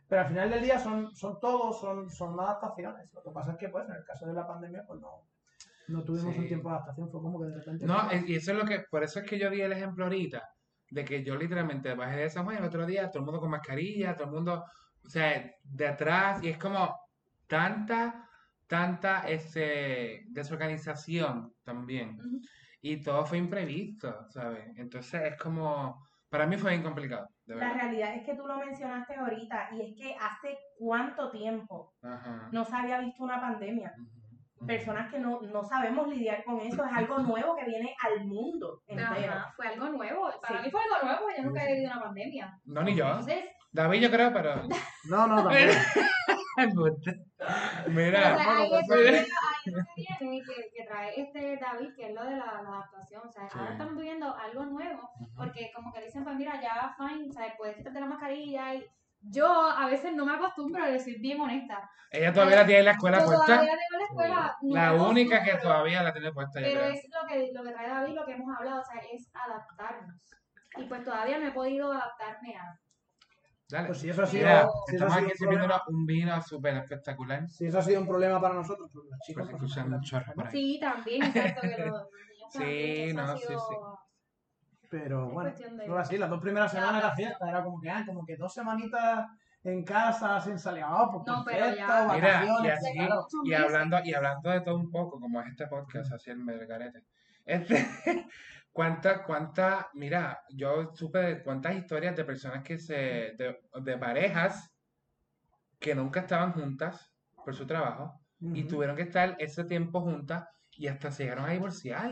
Pero al final del día son, son todos, son, son adaptaciones. Lo que pasa es que, pues, en el caso de la pandemia, pues no, no tuvimos Sí. un tiempo de adaptación, fue como que de repente... No, es- y eso es lo que, por eso es que yo di el ejemplo ahorita, de que yo literalmente bajé de San Juan y el otro día todo el mundo con mascarilla, todo el mundo, o sea, de atrás, y es como tanta, tanta este, desorganización también. Y todo fue imprevisto, ¿sabes? Entonces es como, para mí fue bien complicado, de La realidad es que tú lo mencionaste ahorita y es que hace cuánto tiempo Ajá. no se había visto una pandemia. Personas que no, no sabemos lidiar con eso, es algo nuevo que viene al mundo entero. Ajá, fue algo nuevo. Para Sí. mí fue algo nuevo, yo nunca he vivido una pandemia. No, ni yo. Entonces, David yo creo, pero... No, no, o Mira, sea, ahí pues, que, que trae este David, que es lo de la, la adaptación. O sea, Sí. ahora estamos viviendo algo nuevo, porque como que dicen, pues mira, ya, fine, sea, puedes quitarte la mascarilla y yo a veces no me acostumbro a decir bien honesta. ella todavía la tiene en la escuela Yo puesta. todavía tengo la escuela. no La me única que todavía la tiene puesta, Pero creo. es lo que, lo que trae David, lo que hemos hablado, o sea, es adaptarnos. Y pues todavía no he podido adaptarme a... Dale. Pues si eso ha sido, Mira, si estamos aquí sirviéndonos un vino súper espectacular. si eso ha sido un problema para nosotros, pues los chicos... Pues escuchan un chorro por ahí. Sí, también, exacto, que los, Sí, también, que eso no, sí, sido... sí. Pero Es bueno, no así, las dos primeras semanas era fiesta, era como que, ah, como que dos semanitas en casa sin salir, ah, pues No, pero perfecto, ya- Mira, y vacaciones, así, claro. y hablando, y hablando de todo un poco, como es este podcast, así el mergarete. Este, cuántas, cuántas, mira, yo supe de cuántas historias de personas que se, de, de parejas que nunca estaban juntas por su trabajo y Ujú. tuvieron que estar ese tiempo juntas y hasta se llegaron a divorciar.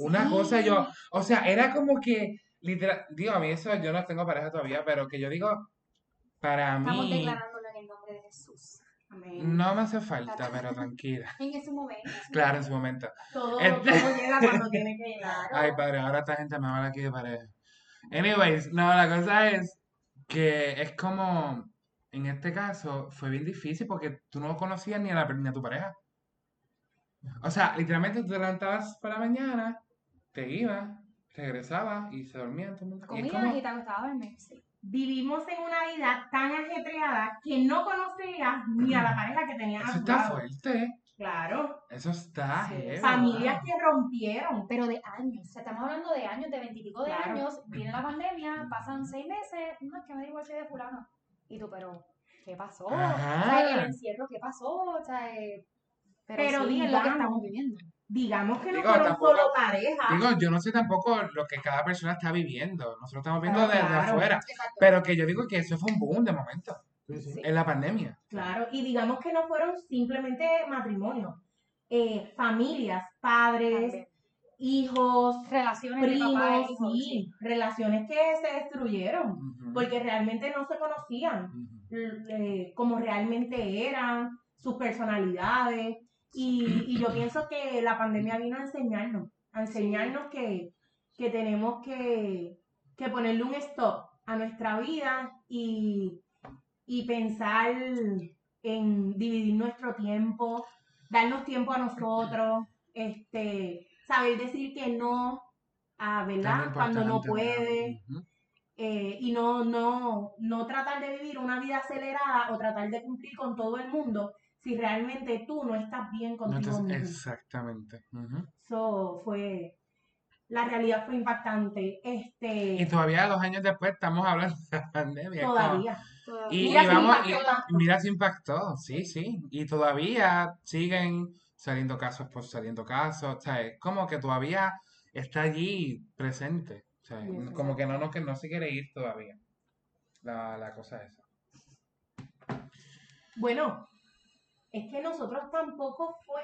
Una Sí. cosa yo, o sea, era como que, literal, digo, a mí eso, yo no tengo pareja todavía, pero que yo digo, para Estamos mí, declarándolo en el nombre de Jesús. Amén. no me hace falta, pero tranquila. En ese momento. Claro, en su momento. Todo, Este- todo llega cuando tiene que llegar. Ay, padre, ahora esta gente me habla aquí de pareja. Anyways, no, la cosa es que es como, en este caso, fue bien difícil porque tú no conocías ni a, la, ni a tu pareja. O sea, literalmente tú te levantabas por la mañana, te ibas, regresabas y se dormían todo el mundo. Y Comías como, y te acostabas a dormir. Sí. Vivimos en una vida tan ajetreada que no conocías ni a la pareja que tenías a eso tu está lado. fuerte. Claro. Eso está Sí. Familias que rompieron. Pero de años. O sea, estamos hablando de años, de veintipico de Claro. años. Viene la pandemia, pasan seis meses. No, es que me divorcié de fulano. Y tú, pero, ¿qué pasó? O Ajá. sea, el encierro, ¿qué pasó? O sea, eh, pero, Pero sí, es lo que estamos viviendo. Digamos que no fueron tampoco- solo parejas. Digo, yo no sé tampoco lo que cada persona está viviendo. Nosotros estamos viendo Ah, desde claro. afuera. Exacto. Pero que yo digo que eso fue un boom de momento. Sí. En la pandemia. Claro, y digamos que no fueron simplemente matrimonios, eh, familias, padres, También. hijos, Relaciones de papá e primos, sí, relaciones que se destruyeron porque realmente no se conocían eh, como realmente eran, sus personalidades, y, y yo pienso que la pandemia vino a enseñarnos, a enseñarnos que, que tenemos que, que ponerle un stop a nuestra vida y, y pensar en dividir nuestro tiempo, darnos tiempo a nosotros, este, saber decir que no, a, ¿verdad? Cuando no puede, eh, y no, no, no tratar de vivir una vida acelerada o tratar de cumplir con todo el mundo si realmente tú no estás bien No, contigo entonces, mismo. exactamente. ujú. Eso fue, la realidad fue impactante. Y Este, todavía dos años después estamos hablando de la pandemia. todavía. Y, Mira y si vamos, impactó y- tanto. mira si impactó, sí, sí. Y todavía siguen saliendo casos por saliendo casos. O sea, es como que todavía está allí presente. O sea, Y como que no, no, que no se quiere ir todavía. La, la cosa esa. Bueno, es que nosotros tampoco fue,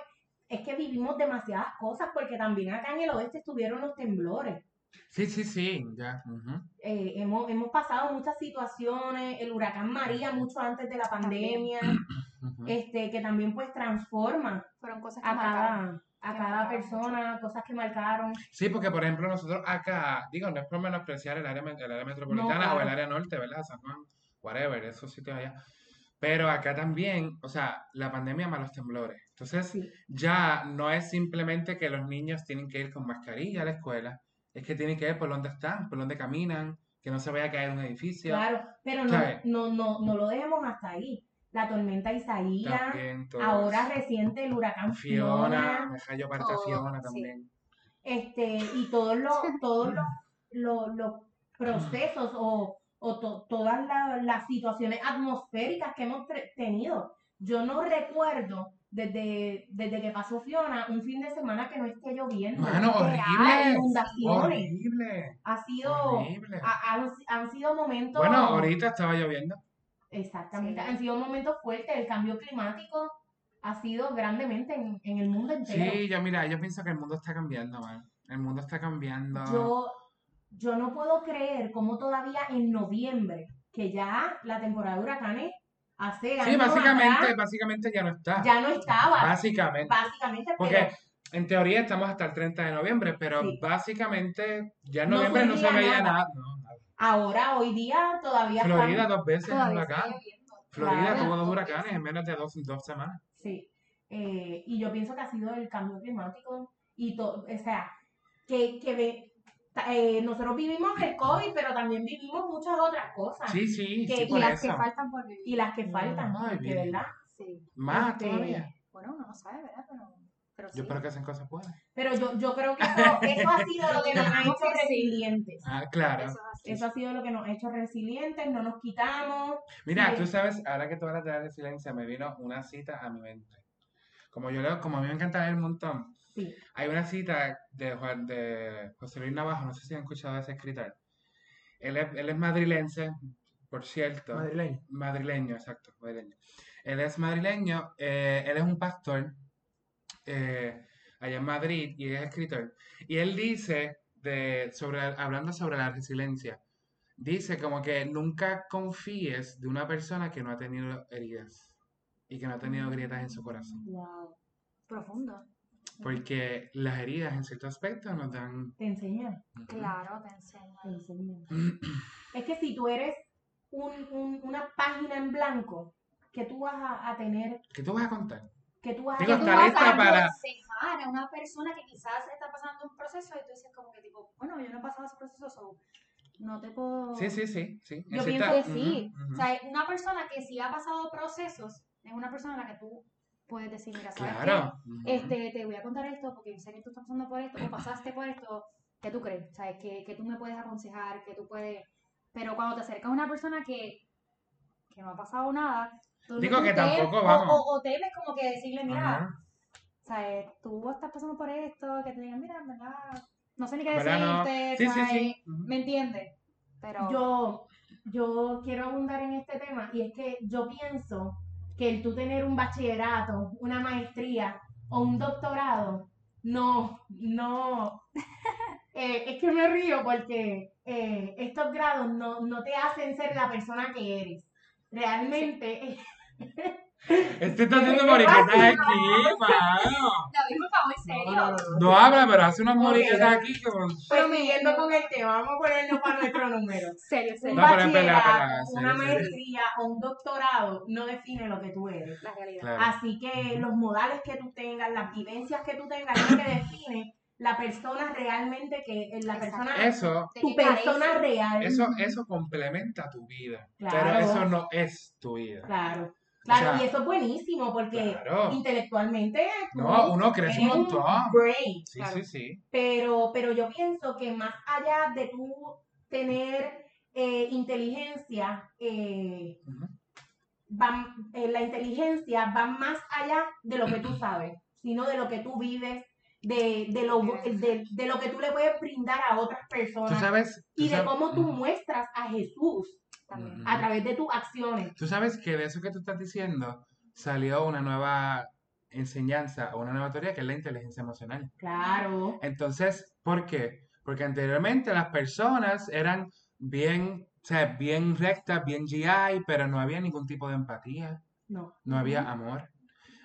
es que vivimos demasiadas cosas porque también acá en el oeste estuvieron los temblores. Sí, sí, sí, ya. Eh, hemos, hemos pasado muchas situaciones, el huracán María mucho antes de la pandemia, este, que también pues transforman Fueron cosas que a cada, a que cada persona, cosas que marcaron. Sí, porque por ejemplo nosotros acá, digo, no es por menospreciar el área, el área metropolitana claro. o el área norte, ¿verdad? San Juan, whatever, esos sitios allá. Pero acá también, o sea, la pandemia más los temblores. Entonces, Sí. ya no es simplemente que los niños tienen que ir con mascarilla a la escuela, es que tienen que ver por dónde están, por dónde caminan, que no se vaya a caer un edificio. Claro, pero no, no, no, no lo dejemos hasta ahí. La tormenta Isaías, También ahora reciente el huracán Fiona, Fiona, me hallo parte todo, Fiona sí. también. este, y todos los, todos los, los, los procesos o, o to- todas la- las situaciones atmosféricas que hemos tenido. Yo no recuerdo desde, desde que pasó Fiona un fin de semana que no esté lloviendo. Mano, horrible. Inundaciones. Horrible. Ha sido, Horrible. ha- han, han sido momentos. Bueno, ahorita estaba lloviendo. Exactamente, Sí. han sido momentos fuertes. El cambio climático ha sido grandemente en, en el mundo entero. Sí, yo mira, yo pienso que el mundo está cambiando, man. El mundo está cambiando. Yo, yo no puedo creer cómo todavía en noviembre, que ya la temporada de huracanes hace Sí, básicamente, atrás, básicamente ya no está. ya no estaba, Básicamente. básicamente, Porque pero en teoría estamos hasta el 30 de noviembre, pero Sí. básicamente ya en No noviembre no se veía nada. nada. No, nada. ahora, hoy día, todavía Florida están- dos veces un Todavía huracán. Florida Claro. tuvo dos huracanes en menos de dos, dos semanas. Sí, eh, y yo pienso que ha sido el cambio climático y todo, o sea, que, que ve- eh, nosotros vivimos el COVID, pero también vivimos muchas otras cosas Sí, sí, Que- sí, y las que faltan por vivir. y las que faltan, Ay, porque, bien. ¿verdad? Sí. Más este, todavía. Bueno, uno no sabe, ¿verdad? Pero, pero sí. Yo espero que hacen cosas buenas. Pero yo, yo creo que eso, eso ha sido lo que nos ha hecho resilientes. Ah, claro. Eso ha sido lo que nos ha hecho resilientes, no nos quitamos. Mira, Sí. tú sabes, ahora que tú hablas de la resiliencia, me vino una cita a mi mente. Como yo leo, como a mí me encanta leer un montón, Sí, hay una cita de, Juan- de José Luis Navajo, no sé si han escuchado de ese escritor. Él es, él es madrilense, por cierto. Madrileño. Madrileño, exacto, madrileño. Él es madrileño, eh, él es un pastor eh, allá en Madrid y es escritor. Y él dice, de, sobre, hablando sobre la resiliencia, dice como que nunca confíes de una persona que no ha tenido heridas y que no ha tenido grietas en su corazón. Wow. Profundo. Porque las heridas en cierto aspecto nos dan... te enseña, Claro, te enseña. te enseña. Es que si tú eres un- un- una página en blanco, que tú vas a, a tener, ¿Qué tú vas a contar? que tú vas Digo, a tú vas lista a para- aconsejar a una persona que quizás está pasando un proceso y tú dices como que tipo, bueno, yo no he pasado ese proceso, so, no te puedo... Sí, sí, sí. sí. Yo pienso que sí. Ujú, ujú. O sea, una persona que sí ha pasado procesos es una persona a la que tú puedes decir, mira, ¿sabes Claro. qué? Este, te voy a contar esto porque sé que tú estás pasando por esto o pasaste por esto. ¿Qué tú crees? ¿Sabes? Que, que tú me puedes aconsejar, que tú puedes... Pero cuando te acercas a una persona que, que no ha pasado nada... tú- Digo tú que temes- tampoco, o- vamos. O, o temes como que decirle, mira, Ajá. ¿sabes? Tú estás pasando por esto, que te digan, mira, verdad, no sé ni qué ¿Verdad? No. decirte, Sí, sí, ¿sabes? sí. Ujú. ¿Me entiendes? Pero... Yo, yo quiero abundar en este tema y es que yo pienso que el tú tener un bachillerato, una maestría o un doctorado, no, no, eh, es que me río porque eh, estos grados no, no te hacen ser la persona que eres. Realmente, Este está haciendo ¿Qué moriquetas aquí, mano. David, por favor, en No, serio. no, no, no. No habla, pero hace unas moriquetas aquí pues siguiendo con el tema, vamos a ponernos para nuestro número. Serio, Un serio. Pero verdad, bachillerato, una maestría o un doctorado no define lo que tú eres. La realidad. Claro. Así que los modales que tú tengas, las vivencias que tú tengas, es lo que define la persona realmente que es la persona, Eso, ¿De tu persona real. eso, eso complementa tu vida. Claro. Pero eso no es tu vida. Claro, claro, O sea, y eso es buenísimo porque Claro. intelectualmente No, uno crece un montón. brain, Sí, claro. sí, sí. pero, pero yo pienso que más allá de tú tener eh, inteligencia, eh, va- eh, la inteligencia va más allá de lo que tú sabes, sino de lo que tú vives, de, de, lo, de, de lo que tú le puedes brindar a otras Tú personas sabes. tú y de sabes- cómo tú muestras a Jesús También. A través de tus acciones. Tú sabes que de eso que tú estás diciendo salió una nueva enseñanza o una nueva teoría que es la inteligencia emocional. Claro. Entonces, ¿por qué? Porque anteriormente las personas eran bien, o sea, bien rectas, bien GI, pero no había ningún tipo de empatía, No. no había amor.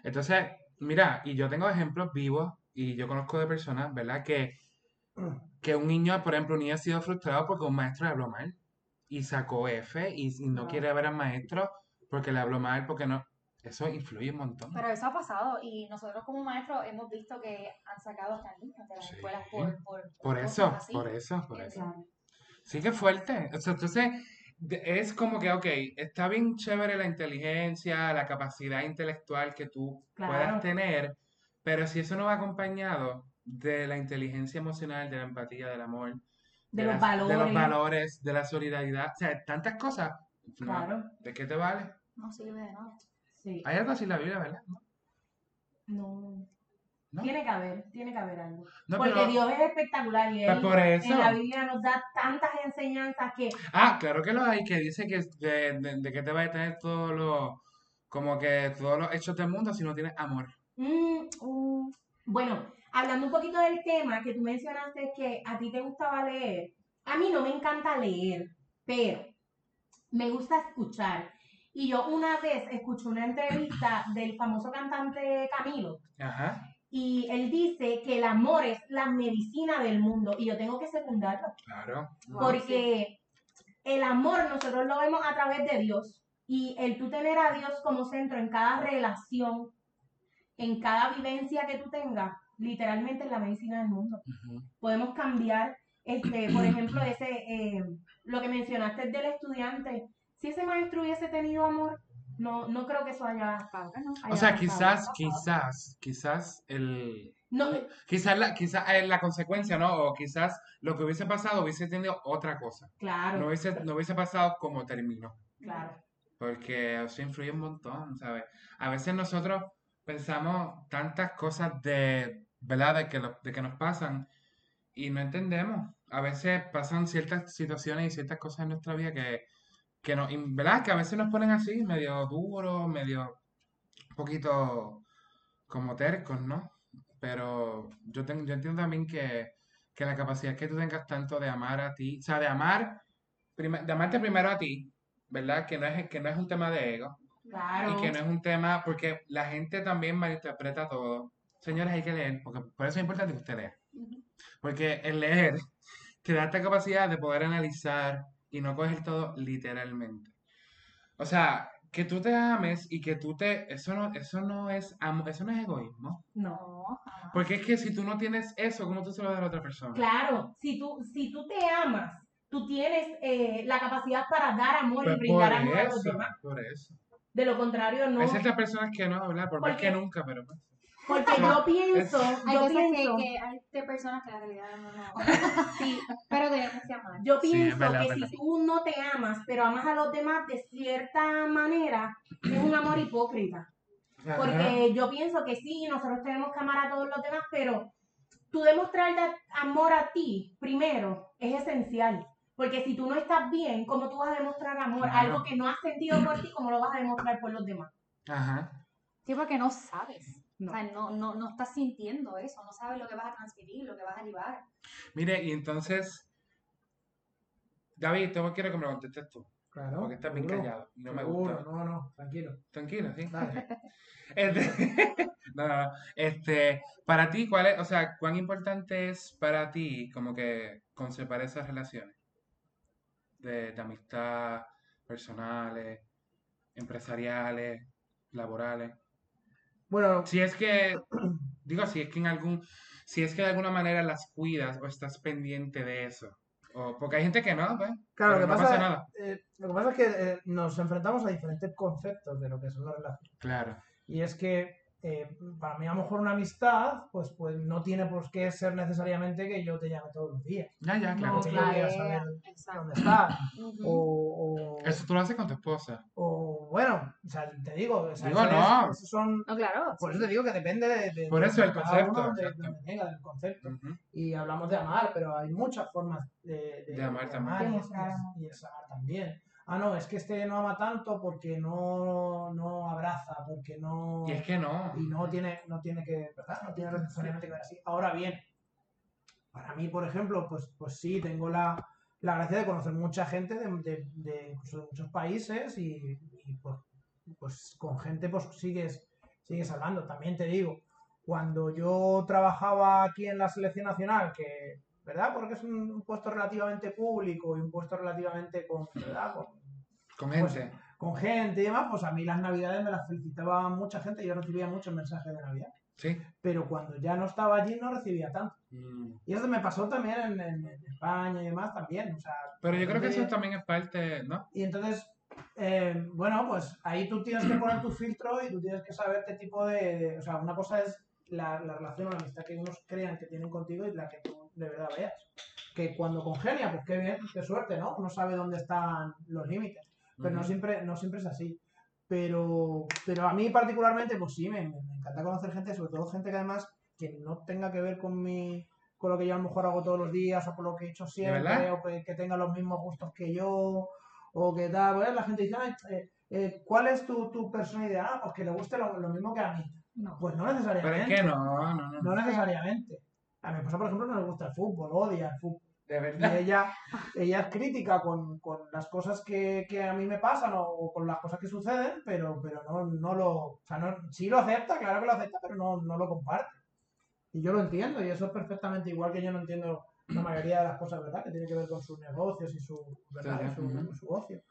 Entonces, mira, y yo tengo ejemplos vivos y yo conozco de personas, ¿verdad? Que, que un niño, por ejemplo, un niño ha sido frustrado porque un maestro le habló mal y sacó F y, y no Wow. quiere ver al maestro porque le habló mal, porque no. Eso influye un montón. Pero eso ha pasado y nosotros como maestros hemos visto que han sacado hasta niños de las Sí. escuelas por, por, eso, por eso, por eso. Sí que fuerte. O sea, entonces, es como que, ok, está bien chévere la inteligencia, la capacidad intelectual que tú Claro. puedas tener, pero si eso no va acompañado de la inteligencia emocional, de la empatía, del amor, De los las- de los valores. valores, de la solidaridad, o sea, tantas cosas, no, Claro. ¿de qué te vale? No sirve de nada. Sí. Hay algo así en la Biblia, ¿verdad? ¿No? No. ¿No? Tiene que haber, tiene que haber algo. No, Porque pero- Dios es espectacular y él por eso. en la Biblia nos da tantas enseñanzas que Ah, claro que lo hay, que dice que de, de, de que te va a tener todo lo, como que todos los hechos del mundo si no tienes amor. Mm, uh, bueno, hablando un poquito del tema que tú mencionaste que a ti te gustaba leer, a mí no me encanta leer, pero me gusta escuchar. Y yo una vez escuché una entrevista del famoso cantante Camilo Ajá, y él dice que el amor es la medicina del mundo y yo tengo que secundarlo claro. porque el amor nosotros lo vemos a través de Dios y el tú tener a Dios como centro en cada relación, en cada vivencia que tú tengas, literalmente es la medicina del mundo. Podemos cambiar, este, por ejemplo, ese, eh, lo que mencionaste del estudiante. Si ese maestro hubiese tenido amor, no, no creo que eso haya, no. haya O sea, pasado. quizás, quizás, quizás el, No, quizás la, quizás eh, la consecuencia, ¿no? O quizás lo que hubiese pasado hubiese tenido otra cosa. claro, No hubiese, no hubiese pasado como terminó. claro. Porque eso influye un montón, ¿sabes? A veces nosotros pensamos tantas cosas de, ¿verdad? De que, lo- de que nos pasan y no entendemos. A veces pasan ciertas situaciones y ciertas cosas en nuestra vida que, que nos, ¿verdad? Que a veces nos ponen así, medio duros, medio un poquito como tercos, ¿no? Pero yo, tengo, yo entiendo también que, que la capacidad que tú tengas tanto de amar a ti, o sea, de amar, de amarte primero a ti, ¿verdad? Que no es, que no es un tema de ego Claro. y que no es un tema, porque la gente también malinterpreta todo. Señores, hay que leer, porque por eso es importante que usted lea. Porque el leer te da esta capacidad de poder analizar y no coger todo literalmente. O sea, que tú te ames y que tú te... Eso no, eso no es amo- eso no es egoísmo. No. Jamás. Porque es que si tú no tienes eso, ¿cómo tú se lo das a la otra persona? Claro, si tú, si tú te amas, tú tienes eh, la capacidad para dar amor Pues y brindar por amor a los demás. por eso. De lo contrario, no. Hay ciertas personas que no hablan, por más que nunca, pero pues. Porque yo pienso, Hay yo que, pienso, que hay de personas que la realidad no, no. sí, Pero debemos de amar. yo Sí, pienso verdad, que verdad. si tú no te amas, pero amas a los demás de cierta manera, es un amor hipócrita. Ajá. Porque yo pienso que sí, nosotros tenemos que amar a todos los demás, pero tú demostrar da- amor a ti primero es esencial. Porque si tú no estás bien, ¿cómo tú vas a demostrar amor? Claro. Algo que no has sentido por ti, ¿cómo lo vas a demostrar por los demás? Ajá. Sí, porque no sabes. No. O sea, no, no, no estás sintiendo eso, no sabes lo que vas a transmitir, lo que vas a llevar. Mire, y entonces, David, te quiero que me lo contestes tú, Claro. porque estás bien callado y no me gusta. No, no, tranquilo. Tranquilo, ¿sí? Dale. Este, no, no, no. Este, para ti, ¿cuál es, o sea, cuán importante es para ti como que conservar esas relaciones de, de amistad, personales, empresariales, laborales? Bueno, Si es que, digo, si es que en algún, si es que de alguna manera las cuidas o estás pendiente de eso. O, porque hay gente que no, pues. claro, lo que, no pasa, pasa nada. eh, lo que pasa es que eh, nos enfrentamos a diferentes conceptos de lo que son las relaciones. Claro. Y es que eh, para mí a lo mejor una amistad, pues, pues no tiene por qué ser necesariamente que yo te llame todos los días. Ya, ya, claro. No, que claro. yo quiera saber Exacto. dónde estás. O, o, Eso tú lo haces con tu esposa. o, bueno, o sea, te digo, o sea, Digo, eso no. es- esos son, No, claro. por eso te digo que depende de, de- Por de eso el cada concepto, uno, de exacto. donde venga, del concepto. Y hablamos de amar, pero hay muchas formas de, De amar también. y- y desamar también. Ah, no, es que este no ama tanto porque no, no abraza, porque no... Y es que no. y no tiene, no tiene que, ¿verdad? No tiene necesariamente que ver así. Ahora bien, para mí, por ejemplo, pues, pues sí, tengo la, la gracia de conocer mucha gente de, de- de incluso de muchos países y, y, pues, pues con gente pues sigues, sigues hablando. También te digo, cuando yo trabajaba aquí en la selección nacional, que, ¿verdad? Porque es un, puesto relativamente público y un puesto relativamente con, ¿verdad? Con, Con Pues, gente. con gente y demás, pues a mí las navidades me las felicitaba mucha gente yo recibía muchos mensajes de Navidad Sí. pero cuando ya no estaba allí no recibía tanto. Mm. Y eso me pasó también en, en- en España y demás también. O sea, Pero yo creo que eso también es parte, ¿no? Y entonces, eh, bueno, pues ahí tú tienes que poner tu filtro y tú tienes que saber qué tipo de... de- o sea, una cosa es la, la relación o la amistad que unos crean que tienen contigo y la que tú de verdad veas. Que cuando congenia, pues qué bien, qué suerte, ¿no? Uno sabe dónde están los límites. Pero no Ujú. siempre, no siempre es así. Pero, pero a mí particularmente, pues sí, me, encanta conocer gente, sobre todo gente que además que no tenga que ver con mi con lo que yo a lo mejor hago todos los días o con lo que he hecho siempre, o que, que tenga los mismos gustos que yo, o que tal, pues la gente dice, "Ay, eh, eh, ¿cuál es tu, tu personalidad? Ah, pues que le guste lo, lo mismo que a mí. No. Pues no Pero necesariamente. es que no, no, no. No necesariamente. A mi esposa, por ejemplo, no le gusta el fútbol, odia el fútbol. De Y verdad. ella, ella es crítica con, con las cosas que, que a mí me pasan o, o con las cosas que suceden, pero, pero no, no lo. O sea, no, sí lo acepta, claro que lo acepta, pero no, no lo comparte. Y yo lo entiendo, y eso es perfectamente igual que yo no entiendo la mayoría de las cosas, ¿verdad? Que tiene que ver con sus negocios y su, ¿verdad? Sí, Y su, ujú. su ocio.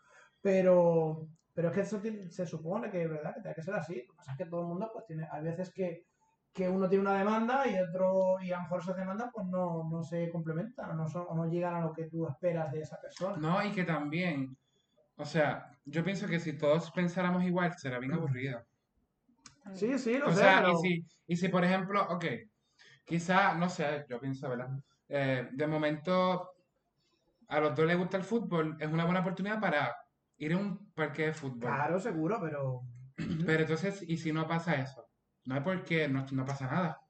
Pero, pero es que eso tiene- se supone que, ¿verdad? Que tiene que ser así. Lo que pasa es que todo el mundo, pues tiene, hay veces que, que uno tiene una demanda y otro, y a lo mejor esas demandas pues no, no se complementan o no, son, o no llegan a lo que tú esperas de esa persona. No, y que también, o sea, yo pienso que si todos pensáramos igual, será bien aburrido. Sí, sí, lo O sé, sea, pero- y si, y si por ejemplo, ok, quizá, no sé, yo pienso, ¿verdad? Eh, de momento, a los dos les gusta el fútbol, es una buena oportunidad para ir a un parque de fútbol. Claro, seguro, pero... Pero entonces, ¿y si no pasa eso? No hay por qué, no, no pasa nada.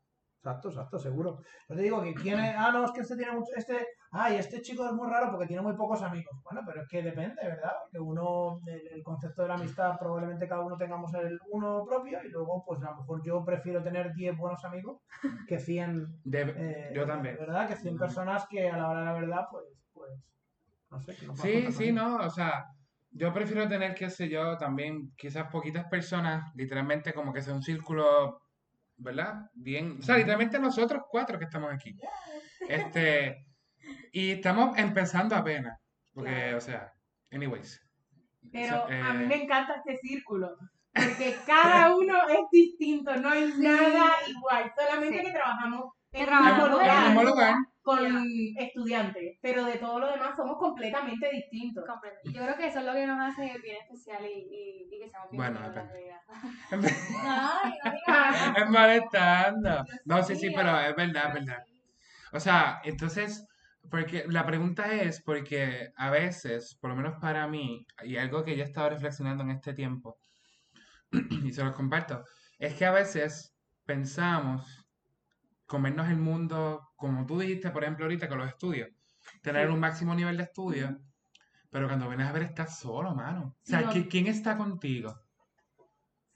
Exacto, exacto, seguro. Yo te digo que tiene... Ah, no, es que este tiene mucho... Este... Ah, y este chico es muy raro porque tiene muy pocos amigos. Bueno, pero es que depende, ¿verdad? Porque uno, el, el concepto de la amistad, probablemente cada uno tengamos el uno propio y luego, pues a lo mejor yo prefiero tener 10 buenos amigos que 100... De- eh, yo también. ¿Verdad? Que 100 Ujú. personas que a la hora de la verdad, pues... pues no sé, que no Sí, sí, no, o sea, yo prefiero tener, qué sé yo, también quizás poquitas personas, literalmente como que sea un círculo, ¿verdad? Bien, o sea, literalmente nosotros cuatro que estamos aquí. Este, y estamos empezando apenas, porque, Claro. o sea, anyways. Pero So, a mí eh, me encanta este círculo, porque cada uno es distinto, no hay nada igual, solamente Sí. que trabajamos en el mismo lugar con estudiantes, pero de todo lo demás somos completamente distintos. Y yo creo que eso es lo que nos hace bien especial y, y, y que seamos bien Bueno, realidad. Ay, no digas. Es molestando. No, sí, sí, pero es verdad, es verdad. O sea, entonces, porque la pregunta es porque a veces, por lo menos para mí, y algo que yo he estado reflexionando en este tiempo, y se los comparto, es que a veces pensamos comernos el mundo, como tú dijiste, por ejemplo, ahorita con los estudios, tener Sí. un máximo nivel de estudio, pero cuando vienes a ver estás solo, mano. O sea, No. ¿qui- ¿quién está contigo?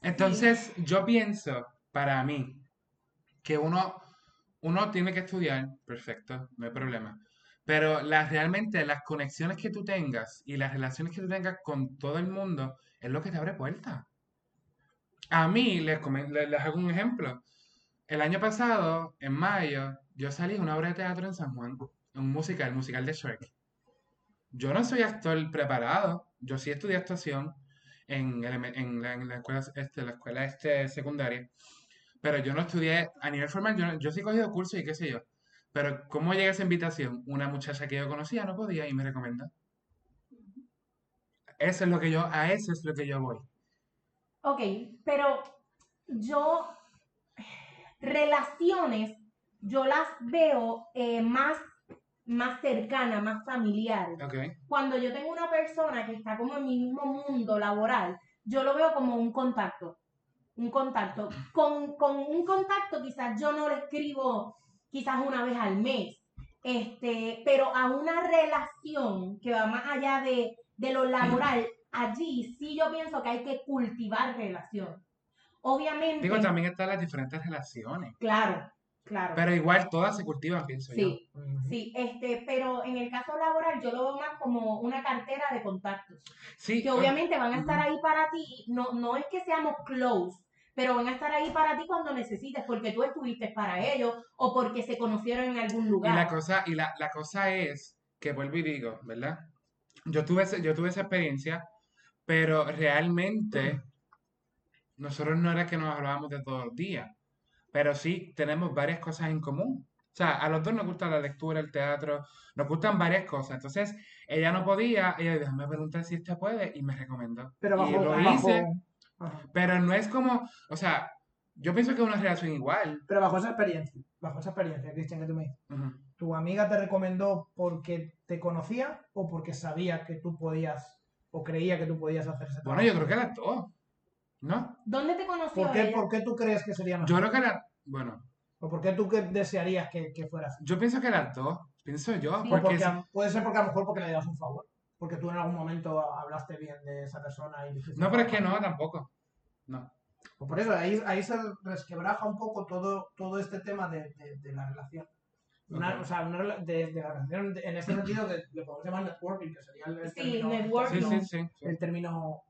Entonces, yo pienso, para mí, que uno, uno tiene que estudiar, perfecto, no hay problema. Pero las, realmente las conexiones que tú tengas y las relaciones que tú tengas con todo el mundo es lo que te abre puertas. A mí, les, les, les hago un ejemplo. El año pasado, en mayo, yo salí a una obra de teatro en San Juan, un musical, el musical de Shrek. Yo no soy actor preparado, yo sí estudié actuación en, en la, en la escuela, este, este, secundaria, pero yo no estudié a nivel formal, yo sí he cogido cursos y qué sé yo. Pero ¿cómo llega esa invitación? Una muchacha que yo conocía no podía y me recomendó. Eso es lo que yo, a eso es lo que yo voy. Ok, pero yo Relaciones, yo las veo eh, más, más cercanas, más familiares. Ok. Cuando yo tengo una persona que está como en mi mismo mundo laboral, yo lo veo como un contacto. Un contacto. Con, con un contacto quizás yo no le escribo quizás una vez al mes. Este, pero a una relación que va más allá de, de lo laboral, allí sí yo pienso que hay que cultivar relación. Obviamente. Digo, también están las diferentes relaciones. Claro, claro. Pero igual todas se cultivan, pienso yo. sí, sí, este, pero en el caso laboral yo lo veo más como una cartera de contactos. Sí, que obviamente van a estar ahí para ti, no, no es que seamos close, pero van a estar ahí para ti cuando necesites, porque tú estuviste para ellos o porque se conocieron en algún Y la lugar. cosa, y la, la cosa es que vuelvo y digo, ¿verdad? Yo tuve, ese- yo tuve esa experiencia, pero realmente nosotros no era que nos hablábamos de todos los días, pero sí tenemos varias cosas en común. O sea, a los dos nos gusta la lectura, el teatro, nos gustan varias cosas. Entonces, ella no podía, ella dijo, déjame preguntar si esta puede, y me recomendó. Pero y bajo, lo bajo- hice, ajá. pero no es como, o sea, yo pienso que es una relación igual. pero bajo esa experiencia, bajo esa experiencia, Cristian, que tú me dices. ¿tu amiga te recomendó porque te conocía o porque sabía que tú podías o creía que tú podías hacer ese Bueno, yo creo que las dos, ¿no? ¿Dónde te conoció ¿Por qué, ella? ¿Por qué tú crees que sería mejor? Yo creo que las, bueno, ¿O por qué tú que desearías que, que fuera así? yo pienso que las dos, pienso yo, Sí. Porque puede ser porque a lo mejor porque le das un favor. Porque tú en algún momento hablaste bien de esa persona y dijiste, no, pero es que no, tampoco, no. Pues por eso, ahí, ahí se resquebraja un poco todo, todo este tema de, de- de la relación. Una-. O sea, una de, de la relación de- en ese sentido que le podemos llamar networking, que sería el, el Sí, término, networking. Sí. sí. el término,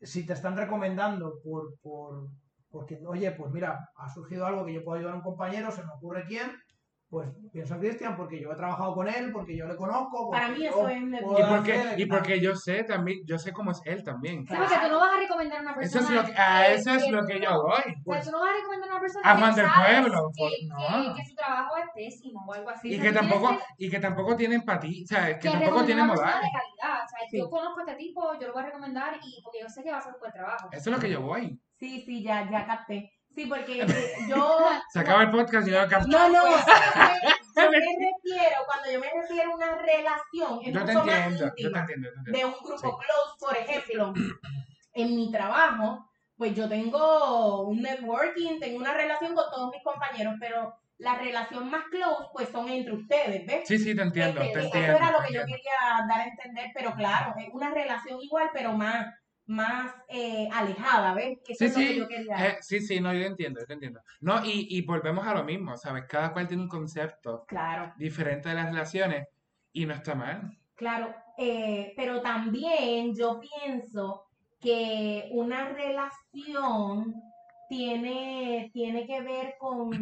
si te están recomendando por, por, porque, oye, pues mira, ha surgido algo que yo puedo ayudar a un compañero, se me ocurre quién, pues pienso en Cristian porque yo he trabajado con él, porque yo le conozco. Para mí eso es. Y porque, y porque yo sé también, yo sé cómo es él también. Sí, porque tú no vas a recomendar a una Eso persona. es lo que, a eso es que lo que yo voy. O sea, tú no vas a recomendar a una persona A Juan del Pueblo, que, por- que- no. que su trabajo es pésimo o algo así. Y O sea, que tampoco, que- y que tampoco tiene empatía, o sea, que que tampoco tiene moral. de calidad. Sea, Sí. yo conozco a este tipo, yo lo voy a recomendar y porque yo sé que va a hacer un buen trabajo. Eso es lo que yo voy. Sí, sí, ya, ya capté. Sí, porque eh, yo... Se acaba el podcast y yo capto. No, no, yo me, yo me refiero, cuando yo me refiero a una relación, es Yo te mucho más entiendo, yo te entiendo, yo te entiendo. de un grupo Sí. close, por ejemplo, en mi trabajo, pues yo tengo un networking, tengo una relación con todos mis compañeros, pero la relación más close, pues son entre ustedes, ¿ves? Sí, sí, te entiendo, Este, te eso entiendo. era lo que yo quería dar a entender, pero claro, es una relación igual, pero más, más eh, alejada, ¿ves? Que eso Sí, es lo que sí, yo quería. eh, sí, sí, no, yo entiendo, yo te entiendo. No, y, y volvemos a lo mismo, ¿sabes? Cada cual tiene un concepto Claro. diferente de las relaciones y no está mal. Claro, eh, pero también yo pienso que una relación tiene, tiene que ver con,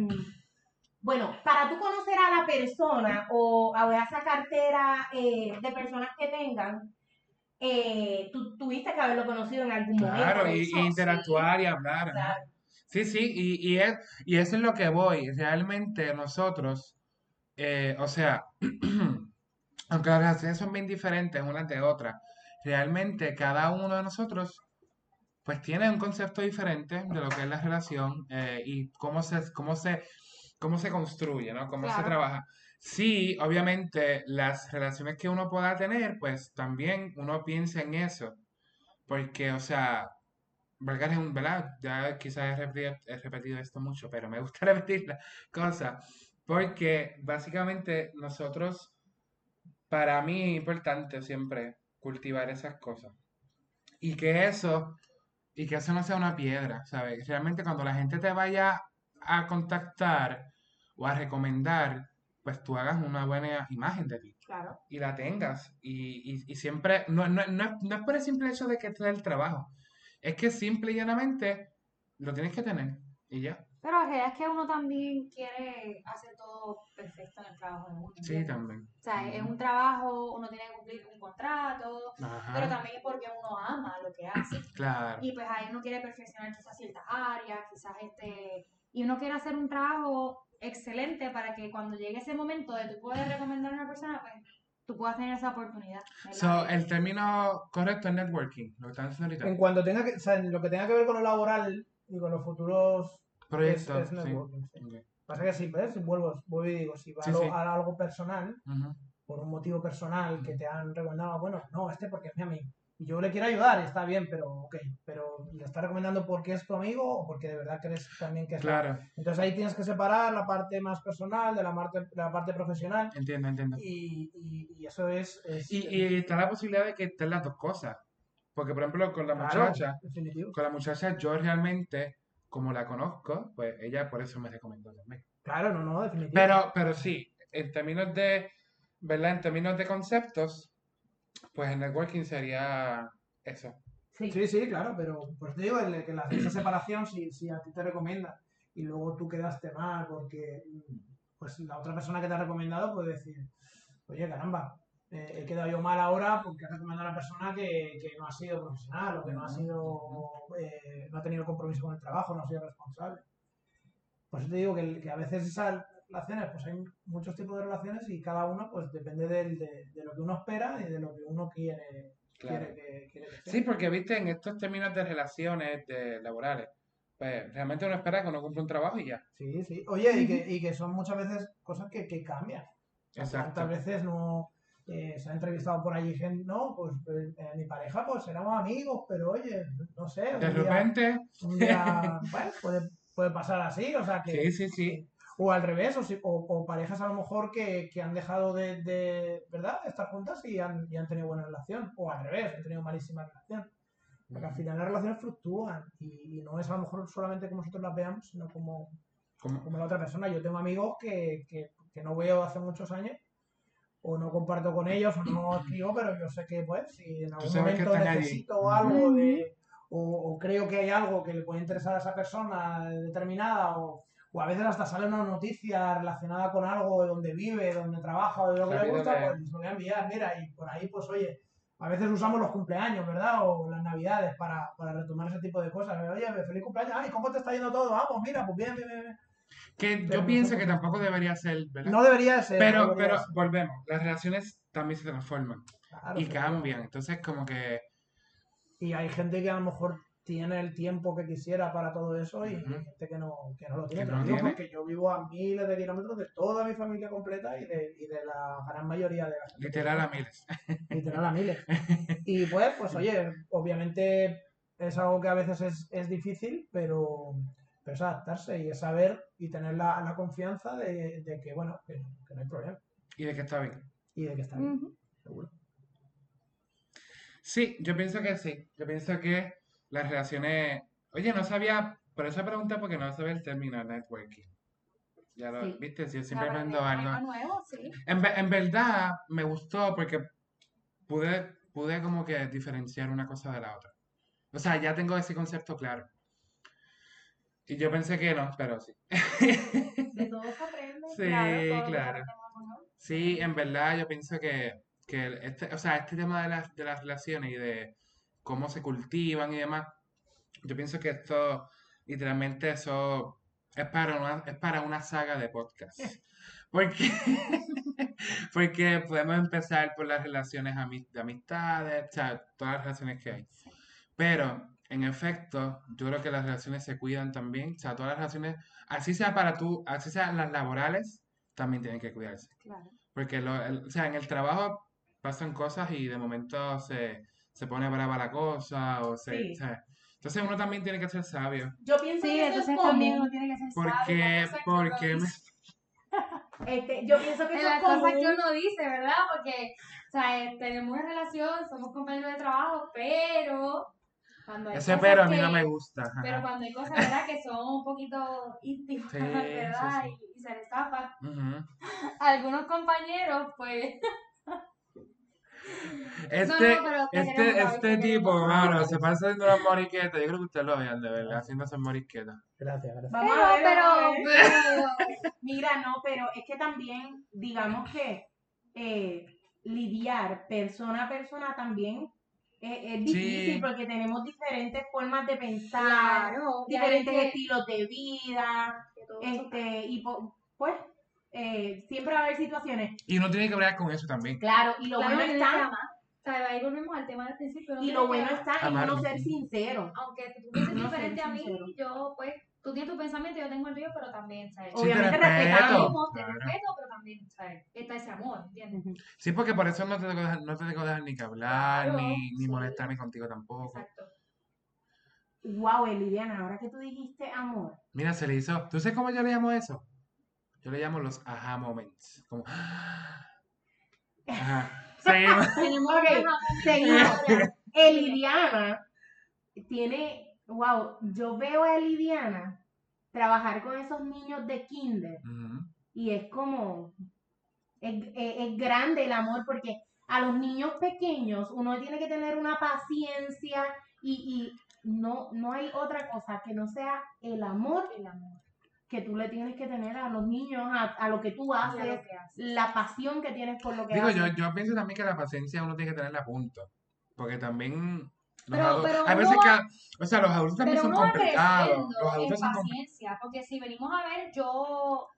bueno, para tú conocer a la persona o a esa cartera eh, de personas que tengan, eh, tú tuviste que haberlo conocido en algún momento. Claro, y, interactuar y hablar. Sí, sí, y, y, es, y eso es lo que voy. Realmente nosotros, eh, o sea, aunque las relaciones son bien diferentes unas de otras, realmente cada uno de nosotros pues tiene un concepto diferente de lo que es la relación eh, y cómo se, cómo se, cómo se construye, ¿no? Cómo se Claro. trabaja. Sí, obviamente las relaciones que uno pueda tener, pues también uno piensa en eso, porque, o sea, valga la- ¿verdad? Ya quizás he repetido, he repetido esto mucho, pero me gusta repetir la cosa, porque básicamente nosotros, para mí es importante siempre cultivar esas cosas. Y que eso, y que eso no sea una piedra, ¿sabes? Realmente cuando la gente te vaya a contactar o a recomendar, pues tú hagas una buena imagen de ti Claro. y la tengas. Y, y- y siempre, no, no, no, es- no es por el simple hecho de que te dé el trabajo, es que simple y llanamente lo tienes que tener y ya. Pero la realidad es que uno también quiere hacer todo perfecto en el trabajo de uno. Sí, también. O sea, es un trabajo, uno tiene que cumplir un contrato, pero también es porque uno ama lo que hace. claro. Y pues ahí uno quiere perfeccionar quizás ciertas áreas, quizás este, y uno quiere hacer un trabajo excelente para que cuando llegue ese momento de tú poder recomendar a una persona, pues tú puedas tener esa oportunidad. So, el término correcto es networking, lo que están diciendo En ahorita. cuanto tenga que, o sea, en lo que tenga que ver con lo laboral y con los futuros Proyecto, es sí. networking, sí. Pasa que si ves, vuelvo, vuelvo y digo, si va Sí, a, sí. algo personal, por un motivo personal que te han recomendado, bueno, no, este porque es mi amigo. Y yo le quiero ayudar, está bien, pero ok, pero le está recomendando porque es tu amigo o porque de verdad crees también que es Entonces ahí tienes que separar la parte más personal de la parte, de la parte profesional entiendo, entiendo. y, y- y eso es... es- Y, y está la posibilidad de que estén las dos cosas. Porque, por ejemplo, con la claro, muchacha, definitivo. con la muchacha yo realmente, como la conozco, pues ella por eso me recomendó también. Claro, no, no, definitivo. Pero, pero sí, en términos de, ¿verdad? En términos de conceptos, pues el networking sería eso. Sí. Sí, sí, claro, pero pues te digo el- que la, esa separación, si, si a ti te recomienda y luego tú quedaste mal porque pues la otra persona que te ha recomendado puede decir, oye, caramba, eh, he quedado yo mal ahora porque has recomendado a una persona que, que no ha sido profesional o que no ha sido, eh, no ha tenido compromiso con el trabajo, no ha sido responsable. Por eso te digo que, que a veces esas relaciones, pues hay muchos tipos de relaciones y cada uno pues depende del- de, de lo que uno espera y de lo que uno quiere, Claro. quiere que, quiere que sea. Sí, porque viste, en estos términos de relaciones de laborales, pues realmente uno espera que uno cumpla un trabajo y ya. Sí, sí. Oye, y que, y que son muchas veces cosas que, que cambian. Exacto. ¿Cuántas veces no eh, se ha entrevistado por allí gente? No, pues eh, mi pareja, pues éramos amigos, pero oye, no sé. De día- repente, un día, bueno, puede, puede pasar así, o sea que. sí, sí, sí. O al revés, o, si- o, o parejas a lo mejor que, que han dejado de, de, ¿verdad? de estar juntas y han, y han tenido buena relación. O al revés, han tenido malísima relación. Porque al final las relaciones fluctúan y, y no es a lo mejor solamente como nosotros las veamos, sino como, Como- como la otra persona. Yo tengo amigos que, que, que no veo hace muchos años, o no comparto con ellos, o no escribo, pero yo sé que, pues, si en algún momento allí. necesito algo de. O, o creo que hay algo que le puede interesar a esa persona determinada, o, o a veces hasta sale una noticia relacionada con algo de donde vive, donde trabaja, o de lo que le gusta, pues lo voy a enviar. Mira, y por ahí, pues, oye. A veces usamos los cumpleaños, ¿verdad? O las navidades para, para retomar ese tipo de cosas. Oye, feliz cumpleaños. Ay, ¿cómo te está yendo todo? Vamos, mira, pues bien, bien, bien. Que Pero yo pienso que tampoco debería ser, ¿verdad? No debería ser. no Pero, debería pero ser. volvemos, las relaciones también se transforman Claro, y cambian. Entonces, como que, Y hay gente que a lo mejor tiene el tiempo que quisiera para todo eso y hay gente que no, que no lo tiene. No tiene. porque yo vivo a miles de kilómetros de toda mi familia completa y de, y de la gran mayoría de la gente. literal a miles. Literal a miles. Y pues, pues oye, obviamente es algo que a veces es, es difícil, pero, pero es adaptarse y es saber y tener la, la confianza de, de que, bueno, que, que no hay problema Y de que está bien. y de que está bien, seguro. Sí, yo pienso que sí. Yo pienso que las relaciones. Oye, no sabía, por eso pregunté porque no sabía el término networking. Ya lo Sí. viste, si yo siempre aprendo algo. nuevo, sí. En, en verdad me gustó porque pude, pude como que diferenciar una cosa de la otra. O sea, ya tengo ese concepto claro. Y yo pensé que no, pero sí. De todo se aprende. Sí, claro. claro. Sí, en verdad yo pienso que, que este, o sea, este tema de las, de las relaciones y de cómo se cultivan y demás, yo pienso que esto, literalmente eso es para una, es para una saga de podcast. Porque, porque podemos empezar por las relaciones de amistades, o sea, todas las relaciones que hay. Pero, en efecto, yo creo que las relaciones se cuidan también, o sea, todas las relaciones, así sea para tú, así sean las laborales, también tienen que cuidarse. Claro. Porque lo, el- o sea, en el trabajo pasan cosas y de momento se, se pone brava la cosa o se, Sí. o sea, entonces uno también tiene que ser sabio. Yo pienso Sí, que eso es entonces también uno tiene que ser ¿Por sabio. Porque me- dice. Este, yo pienso que es las cosas que uno dice, ¿verdad? Porque, o sea, eh, tenemos una relación, somos compañeros de trabajo, pero cuando hay ese cosas pero a mí no que- me gusta. ajá. Pero cuando hay cosas, ¿verdad? Que son un poquito íntimas, Sí, ¿verdad? sí, Y, y se les zapa. Ujú. Algunos compañeros, pues, Este, este, este te tipo, mano, se pasa haciendo las moriquetas. Yo creo que ustedes lo vean de verdad, haciendo esas moriquetas. Gracias, gracias. Vamos pero, a ver, pero, pero, Mira, no, pero es que también, digamos que eh, lidiar persona a persona también es, es difícil Sí. porque tenemos diferentes formas de pensar, claro, diferentes que- estilos de vida, este, y po- pues eh, siempre va a haber situaciones. Y uno tiene que bregar con eso también. Claro, y lo Claro, bueno está. O sea, ahí volvemos al tema del principio. y lo bueno está en uno ser sincero. Aunque tú pienses No diferente a mí, sincero. yo, pues, tú tienes tu pensamiento, yo tengo el mío, pero también, ¿sabes? Sí, te Obviamente respeto. Respetamos, te claro. respeto, pero también, ¿sabes? Está ese amor, ¿entiendes? Sí, porque por eso no te dejar, no te dejo dejar ni que hablar, Claro, ni, ni sí. molestarme contigo tampoco. Exacto. Wow, Elidiana, ahora que tú dijiste amor, Mira, se le hizo. ¿Tú sabes cómo yo le llamo eso? Yo le llamo los aha moments. Como. Ajá. Seguimos. Seguimos. Elidiana tiene, wow, yo veo a Elidiana trabajar con esos niños de kinder y es como, es, es- es grande el amor porque a los niños pequeños uno tiene que tener una paciencia y, y no, no hay otra cosa que no sea el amor el amor. Que tú le tienes que tener a los niños, a, a lo que tú a haces, que la pasión que tienes por lo que Digo, haces. yo, yo pienso también que la paciencia uno tiene que tenerla a punto. Porque también. Los Pero- adu- pero hay uno veces va- que. O sea, los adultos también son complicados. Los en adultos son, paciencia, porque si venimos a ver, yo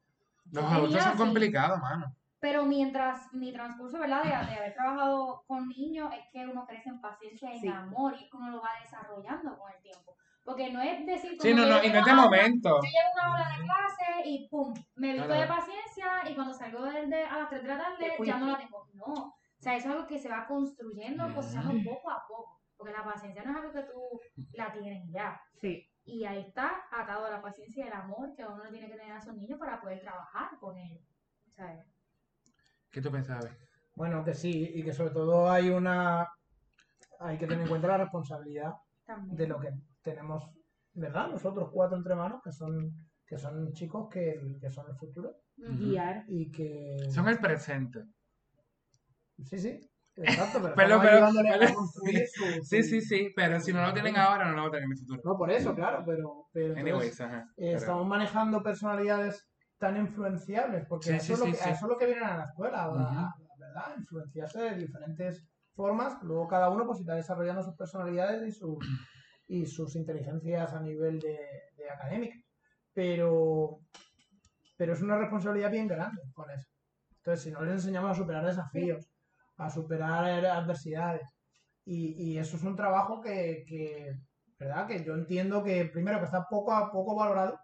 los yo adultos son así. complicados, mano. Pero mientras mi transcurso, ¿verdad? De, de haber trabajado con niños, es que uno crece en paciencia y Sí. en amor y es que uno lo va desarrollando con el tiempo. Porque no es decir como Sí, no, que no, y no es de momento. Yo llego a una hora de clase y pum, me visto Claro. de paciencia y cuando salgo de, de- a las 3 de la tarde ya no la tengo. No, o sea, eso es algo que se va construyendo, procesando poco a poco. Porque la paciencia no es algo que tú la tienes ya. Sí. Y ahí está atado a la paciencia y el amor que uno tiene que tener a esos niños para poder trabajar con ellos. ¿sabes? ¿Qué tú pensabas? Bueno, que sí, y que sobre todo hay una. Hay que tener en cuenta la responsabilidad También. de lo que tenemos, ¿verdad? Nosotros cuatro entre manos, que son, que son chicos que, que son el futuro. Guiar. y que. Son el presente. Sí, sí, exacto, pero, Pero- estamos pero- ayudándole pero- a construir su, Sí, su- sí, sí, pero si no lo tienen ahora, no lo van a tener en el futuro. No, por eso, claro, pero, pero entonces, Anyways, ajá. eh, estamos manejando personalidades tan influenciables, porque Sí, eso, sí, es lo que, sí. eso es lo que vienen a la escuela, ahora, Ujú. ¿verdad? Influenciarse de diferentes formas, luego cada uno pues irá desarrollando sus personalidades y sus, y sus inteligencias a nivel de, de académica, pero, pero es una responsabilidad bien grande con eso. Entonces, si no les enseñamos a superar desafíos, a superar adversidades, y, y eso es un trabajo que, que, ¿verdad? Que yo entiendo que primero que está poco a poco valorado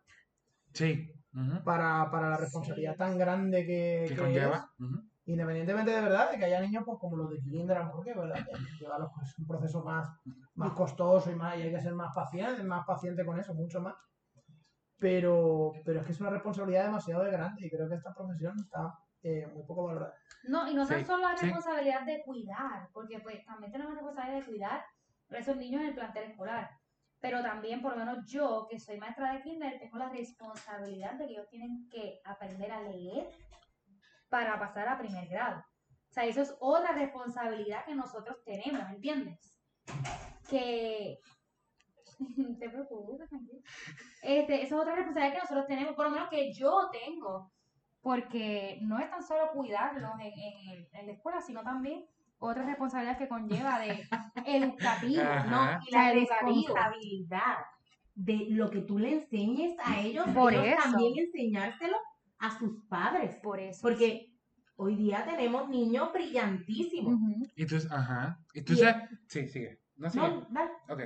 Sí. ujú, para, para la responsabilidad Sí. tan grande que, Que que conlleva. es, ujú. Independientemente de verdad de que haya niños pues, como los de kinder, a lo mejor que ¿verdad? Que lleva los- es un proceso más, más costoso y, más, y hay que ser más paciente, más paciente con eso, mucho más. Pero, pero es que es una responsabilidad demasiado grande y creo que esta profesión está eh, muy poco valorada. No, y no tan Sí, solo la sí. responsabilidad de cuidar, porque pues también tenemos la responsabilidad de cuidar a esos niños en el plantel escolar. Pero también, por lo menos yo, que soy maestra de kinder, tengo la responsabilidad de que ellos tienen que aprender a leer para pasar a primer grado. O sea, eso es otra responsabilidad que nosotros tenemos, ¿entiendes? Que... te preocupes. Este, esa es otra responsabilidad que nosotros tenemos, por lo menos que yo tengo porque no es tan solo cuidarlos en, en, en la escuela, sino también otra responsabilidad que conlleva de educativo. ¿no? Y la responsabilidad de lo que tú le enseñes a ellos, Por ellos eso. también enseñárselo a sus padres. Por eso. Porque hoy día tenemos niños brillantísimos. Ujú. Y tú, ajá. Y tú Y- sabes. Sí, sigue. No, sigue. No, dale. Ok.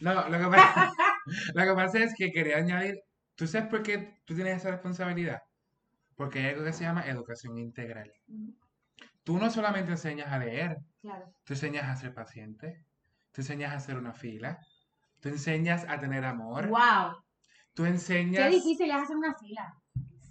No, lo que, pasa, lo que pasa es que quería añadir, ¿tú sabes por qué tú tienes esa responsabilidad? Porque hay algo que se llama educación integral. Ujú. Tú no solamente enseñas a leer, Claro. tú enseñas a ser paciente, tú enseñas a hacer una fila, tú enseñas a tener amor, Wow. tú enseñas... Qué difícil es hacer una fila.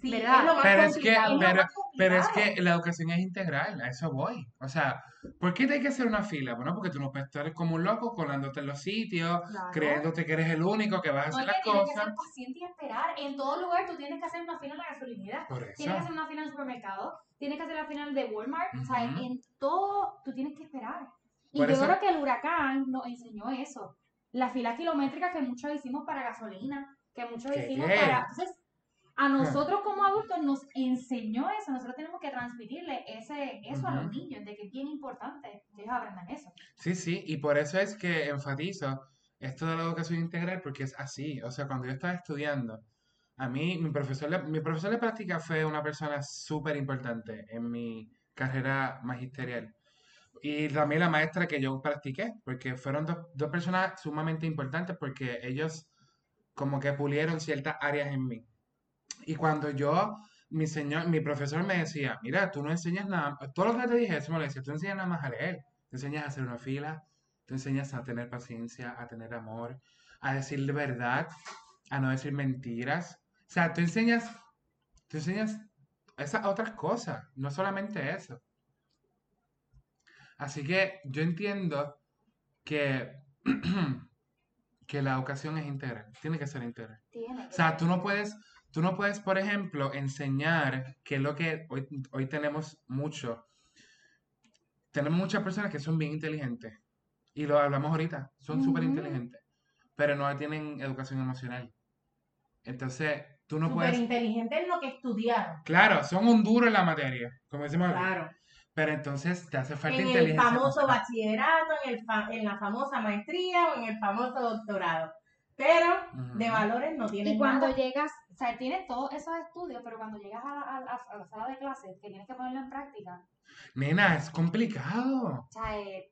Sí, ¿Verdad? es lo más Pero es que, complicado. Es lo pero, más pero es complicado. que la educación es integral, a eso voy. O sea, ¿por qué te hay que hacer una fila? Bueno, porque tú no puedes estar como un loco colándote en los sitios, Claro. creyéndote que eres el único que vas a hacer Oye, las tienes que cosas. ser paciente y esperar. En todo lugar tú tienes que hacer una fila en la gasolinera. Por Tienes que hacer una fila en el supermercado. Tienes que hacer la fila de Walmart. O sea, en todo tú tienes que esperar. Y Por yo eso- creo que el huracán nos enseñó eso. Las filas kilométricas que muchos hicimos para gasolina, que muchos ¿Qué hicimos qué? para... Entonces, a nosotros como adultos nos enseñó eso. Nosotros tenemos que transmitirle ese, eso a los niños, de que es bien importante que ellos aprendan eso. Sí, sí, y por eso es que enfatizo esto de la educación integral, porque es así. O sea, cuando yo estaba estudiando, a mí, mi profesor mi profesor de práctica fue una persona súper importante en mi carrera magisterial. Y también la maestra que yo practiqué, porque fueron dos, dos personas sumamente importantes, porque ellos como que pulieron ciertas áreas en mí. Y cuando yo, mi señor, mi profesor me decía, mira, tú no enseñas nada, todo lo que te dije, eso me lo decía, tú enseñas nada más a leer, te enseñas a hacer una fila, te enseñas a tener paciencia, a tener amor, a decir de verdad, a no decir mentiras. O sea, tú enseñas, tú enseñas esas otras cosas, no solamente eso. Así que yo entiendo que, que la educación es integral, tiene que ser integral. Tiene que O sea, tú no puedes, tú no puedes, por ejemplo, enseñar que es lo que hoy, hoy tenemos mucho. Tenemos muchas personas que son bien inteligentes. Y lo hablamos ahorita, son súper Ujú. inteligentes. Pero no tienen educación emocional. Entonces, tú no Súper puedes. inteligente en lo que estudiaron. Claro, son un duro en la materia, como decimos aquí. Claro. Pero entonces te hace falta En el inteligencia famoso emocional. bachillerato, en, el fa- en la famosa maestría o en el famoso doctorado. Pero de valores no tienen Y cuando nada. llegas, o sea, tienes todos esos estudios, pero cuando llegas a, a- a- la sala de clases, que tienes que ponerlo en práctica, Nena, es complicado. o sea, es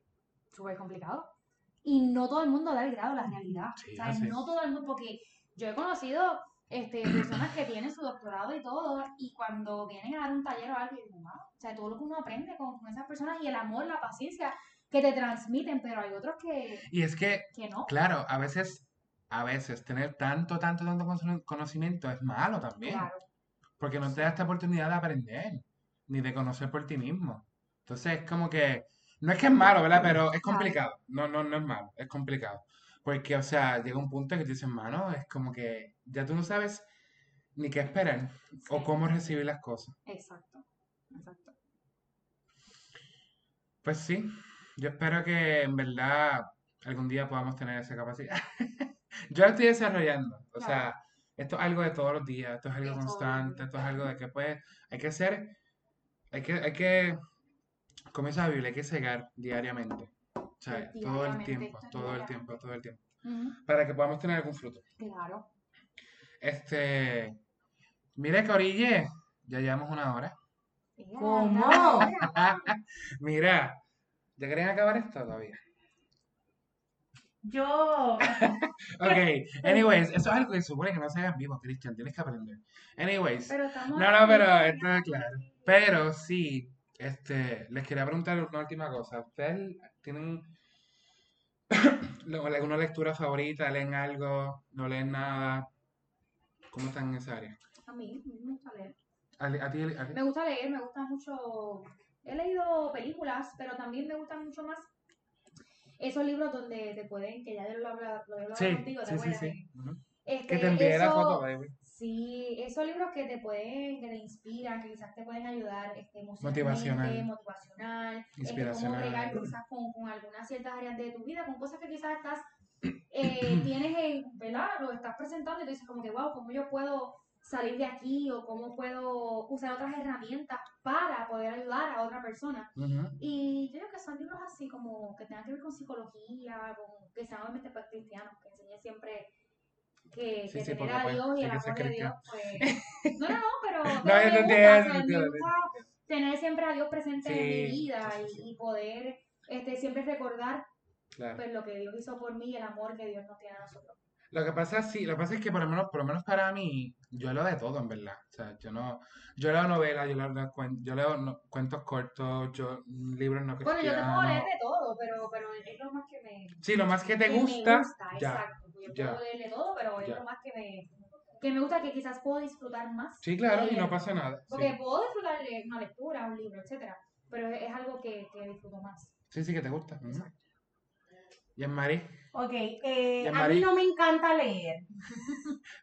súper complicado. Y no todo el mundo da el grado a la realidad. Sí, o sea, así no todo el mundo, porque yo he conocido este, personas que tienen su doctorado y todo, y cuando vienen a dar un taller o algo, wow, o sea, todo lo que uno aprende con, con esas personas y el amor, la paciencia que te transmiten, pero hay otros que, Y es que que no. Claro, a veces, a veces tener tanto, tanto, tanto cono- conocimiento es malo también, Claro. porque no te da esta oportunidad de aprender, ni de conocer por ti mismo. Entonces es como que, no es que es malo, ¿verdad? Pero es complicado. No, no, no es malo, es complicado. Porque, o sea, llega un punto que te dicen, mano, es como que ya tú no sabes ni qué esperar o cómo recibir las cosas. Exacto. Exacto. Pues sí, yo espero que en verdad algún día podamos tener esa capacidad. Yo la estoy desarrollando, o Claro. sea, esto es algo de todos los días, esto es algo constante, esto es algo de que pues hay que hacer, hay que, hay que, como dice la Biblia, hay que cegar diariamente, o sea, todo el tiempo, todo el tiempo, todo el tiempo, para que podamos tener algún fruto. Claro. Este, mire, Corille, ya llevamos una hora. ¿Cómo? mira, Mira, ¿ya querían acabar esto todavía? Yo, Ok, anyways, eso es algo que supone que no se haga en vivo, Cristian, tienes que aprender. Anyways, Pero estamos no, no, pero esto es claro. Pero sí, este, les quería preguntar una última cosa. ¿Ustedes tienen alguna lectura favorita? ¿Leen algo? ¿No leen nada? ¿Cómo están en esa área? A mí, a mí me gusta leer. ¿A, a ti, a ti? Me gusta leer, me gusta mucho. He leído películas, pero también me gustan mucho más esos libros donde te pueden, que ya yo lo he hablado, lo he hablado Sí, contigo, ¿te sí, sí, acuerdas? sí. Este, Que te envié la foto, baby. Sí, esos libros que te pueden, que te inspiran, que quizás te pueden ayudar este, Motivacional. emocionalmente, motivacional, este, cómo Inspiracional. bregar quizás con, con algunas ciertas áreas de tu vida, con cosas que quizás estás, eh, tienes en, ¿verdad? Lo estás presentando y tú dices como que, wow, ¿cómo yo puedo salir de aquí? O cómo puedo usar otras herramientas para poder ayudar a otra persona. Y yo creo que son libros así como que tengan que ver con psicología, con, que sean obviamente para cristianos, que enseñen siempre que, Sí, que sí, tener a pues, Dios y el amor de Dios, pues... No, no, no, pero, me gusta, me tener siempre a Dios presente en mi vida y, poder este, siempre recordar Claro. pues, lo que Dios hizo por mí y el amor que Dios nos tiene a nosotros. Lo que pasa es, sí, lo que pasa es que por lo menos, por lo menos para mí, yo leo de todo en verdad. O sea, yo no, yo leo novelas, yo leo, yo leo no- cuentos cortos, yo libros no Bueno, yo te puedo leer cristianos. de todo, pero, pero es lo más que me, Sí, lo más que te que me gusta, ya. exacto. Yo ya. puedo leer de todo, pero es Ya. lo más que me, que me gusta, que quizás puedo disfrutar más. Sí, claro, y no pasa nada. Porque Sí, puedo disfrutar de una lectura, un libro, etcétera, pero es, algo que, que disfruto más. sí, sí que te gusta. ujú. Y en Mari, ok, eh, a mí no me encanta leer.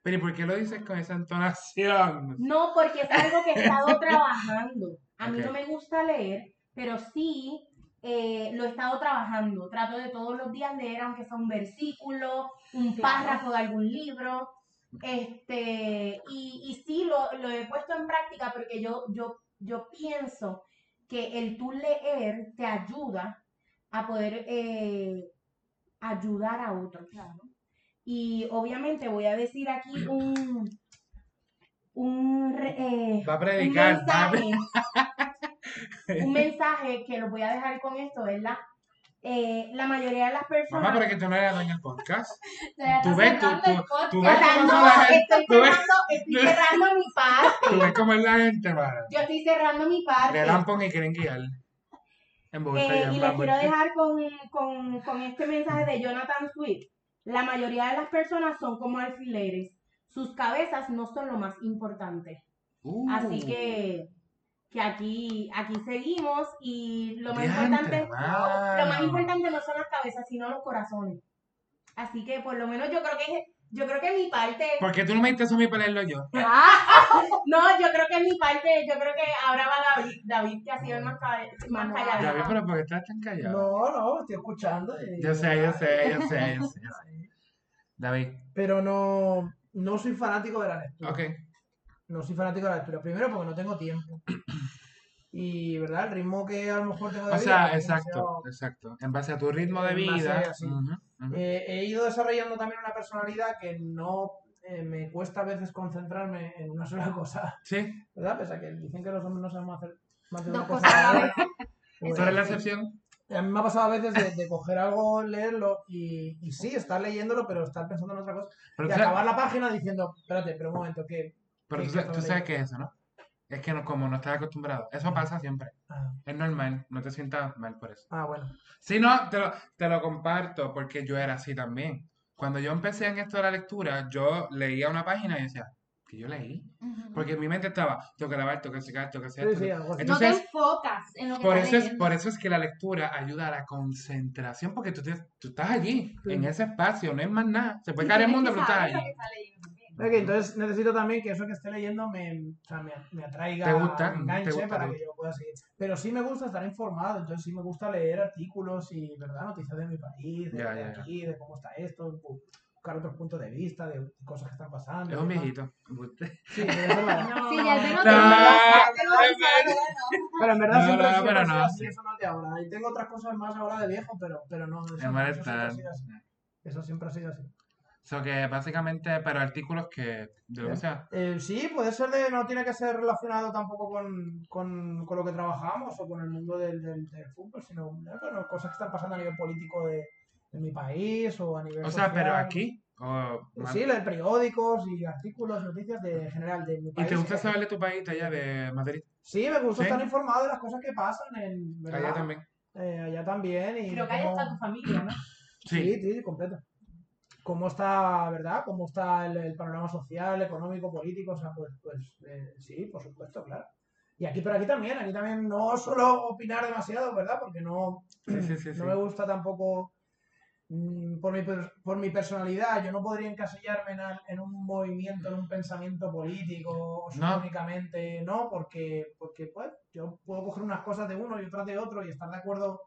pero ¿y por qué lo dices con esa entonación? No, porque es algo que he estado trabajando. A mí no me gusta leer, pero sí eh, lo he estado trabajando. Trato de todos los días leer, aunque sea un versículo, un párrafo de algún libro. Este, y, y sí lo, lo he puesto en práctica porque yo, yo, yo pienso que el tú leer te ayuda a poder eh, ayudar a otros. Y obviamente voy a decir aquí un, un, eh, Va a un predicar, va a mensaje, un mensaje que lo voy a dejar con esto, ¿verdad? Eh, la mayoría de las personas... Mamá, pero que tú no eres dueña del podcast. Tú ves, tú- tú- podcast. tú ves cómo son la gente, estoy tú ves- cerrando, estoy cerrando mi Tú parte. ves cómo es la gente, mano. Yo estoy cerrando mi parte. Le dan pon y quieren guiar. En Bogotá Eh, y les quiero dejar con, con, con este mensaje de Jonathan Swift. La mayoría de las personas son como alfileres. Sus cabezas no son lo más importante. Uh, Así que, que aquí, aquí seguimos y lo más importante, mano. lo más importante no son las cabezas, sino los corazones. Así que por lo menos yo creo que yo creo que mi parte ¿Por qué tú no me diste eso a mí para leerlo yo? no, yo creo que mi parte, yo creo que ahora va David, David que ha sido el más, ca- más No, callado. David, pero ¿por qué estás tan callado? No, no, estoy escuchando. y- Yo sé, yo sé, yo sé, yo sé. yo sé. David, Pero no, no soy fanático de la lectura. ok. No soy fanático de la lectura. Primero porque no tengo tiempo. Y, ¿verdad? El ritmo que a lo mejor tengo de O vida, sea, pues, exacto, demasiado- exacto. En base a tu ritmo de En base vida. Eh, he ido desarrollando también una personalidad que no eh, me cuesta a veces concentrarme en una sola cosa, Sí, ¿verdad? Pese a que dicen que los hombres no sabemos hacer más de una cosas cosa a la a la vez. vez. Pues, tú eres la excepción. a mí me ha pasado a veces de, de coger algo, leerlo y, y sí, estar leyéndolo, pero estar pensando en otra cosa. Pero, Y sabes, acabar la página diciendo, espérate, pero un momento, que... pero ¿qué- tú sabes qué es eso, ¿no? Es que no, como no estás acostumbrado. Eso pasa siempre. Ah, Es normal, no te sientas mal por eso. ah, bueno. Sí, no, te lo, te lo comparto porque yo era así también. Cuando yo empecé en esto de la lectura, yo leía una página y decía, ¿que yo leí? Porque en mi mente estaba, tengo que grabar, tengo que sacar, tengo que hacer Sí, así. no te Entonces, enfocas en lo que por eso, es, por eso es que la lectura ayuda a la concentración, porque tú, te- tú estás allí, Sí. en ese espacio, no es más nada. Se puede caer el mundo, pero estás allí. Ok, entonces necesito también que eso que esté leyendo me, o sea, me, me atraiga, Te gusta, me te enganche gusta, para te que yo pueda seguir. Pero sí me gusta estar informado, entonces sí me gusta leer artículos y, ¿verdad? Noticias de mi país, de, Ya, de ya, ya. aquí, de cómo está esto, bu- buscar otros puntos de vista, de cosas que están pasando. Es un viejito. Sí, pero eso No, Sí, ya No, te- te. Pero en verdad No, siempre, no, pero no, así, sí. eso no es de ahora. Y tengo otras cosas más ahora de viejo, pero, pero no, eso, siempre ha sido así. Eso siempre ha sido así. So que básicamente, pero artículos que, de lo que sea. Eh, sí, puede ser de, no tiene que ser relacionado tampoco con, con, con lo que trabajamos o con el mundo del, del, del fútbol, sino eh, bueno, cosas que están pasando a nivel político de, de mi país o a nivel O sea, pero aquí, o más- Sí, leer periódicos y artículos, noticias de general de mi ¿Y país. te gusta que- saber de tu país, allá de Madrid? Sí, me gusta ¿Sí? estar informado de las cosas que pasan en ¿verdad? Allá también. Eh, allá también. Y Creo que ahí cómo- está tu familia, ¿no? Sí. Sí, sí, completo. ¿Cómo está, verdad? ¿Cómo está el, el panorama social, económico, político? O sea, pues, pues eh, sí, por supuesto, claro. Y aquí, pero aquí también, aquí también no suelo opinar demasiado, ¿verdad? Porque no, Sí, sí, no me gusta tampoco, mm, por mi, por mi personalidad, yo no podría encasillarme en, en un movimiento, en un pensamiento político, No. únicamente, no, porque, porque pues yo puedo coger unas cosas de uno y otras de otro y estar de acuerdo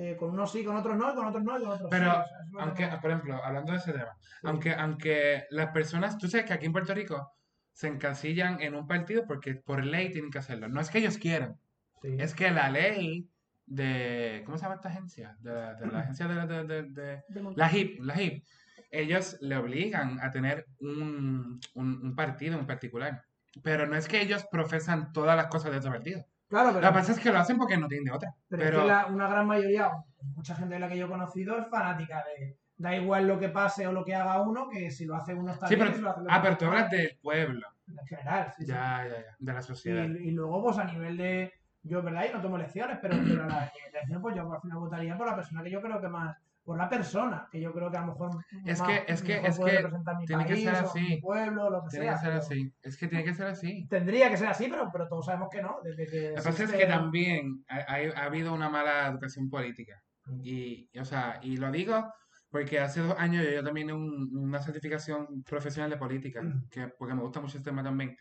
eh, con unos sí, con otros no, y con otros no, y con otros Pero, sí. o sea, Aunque, por ejemplo, hablando de ese tema, aunque, aunque las personas, tú sabes que aquí en Puerto Rico se encasillan en un partido porque por ley tienen que hacerlo. No es que ellos quieran, sí. es que la ley de, ¿cómo se llama esta agencia? De, la- de la agencia de, la- de- de- de- De Mon- la HIP, la HIP. Ellos le obligan a tener un, un, un partido en particular. Pero no es que ellos profesan todas las cosas de ese partido. Claro, Lo pero, que pasa es que lo hacen porque no tienen de otra. pero es que la- una gran mayoría, mucha gente de la que yo he conocido es fanática de. Da igual lo que pase o lo que haga uno, que si lo hace uno está sí, bien. pero, si lo hace ah, pero tú hablas del pueblo. En general, sí, sí. Ya, ya, ya. De la Y, sociedad. y luego, pues a nivel de. Yo, ¿verdad? Y no tomo elecciones, pero, pero a la elección, pues yo al final votaría por la persona que yo creo que más. Por la persona, que yo creo que a lo mejor. Es más- que- es que- es que tiene que ser así. pueblo, lo que Tiene sea. que ser pero así. Es que tiene que ser así. Tendría que ser así, pero, pero todos sabemos que no. Desde que que pasa es existe- que también ha, ha habido una mala educación política. Y, y, o sea, y lo digo porque hace dos años yo, yo también un- una certificación profesional de política, que, porque me gusta mucho este tema también.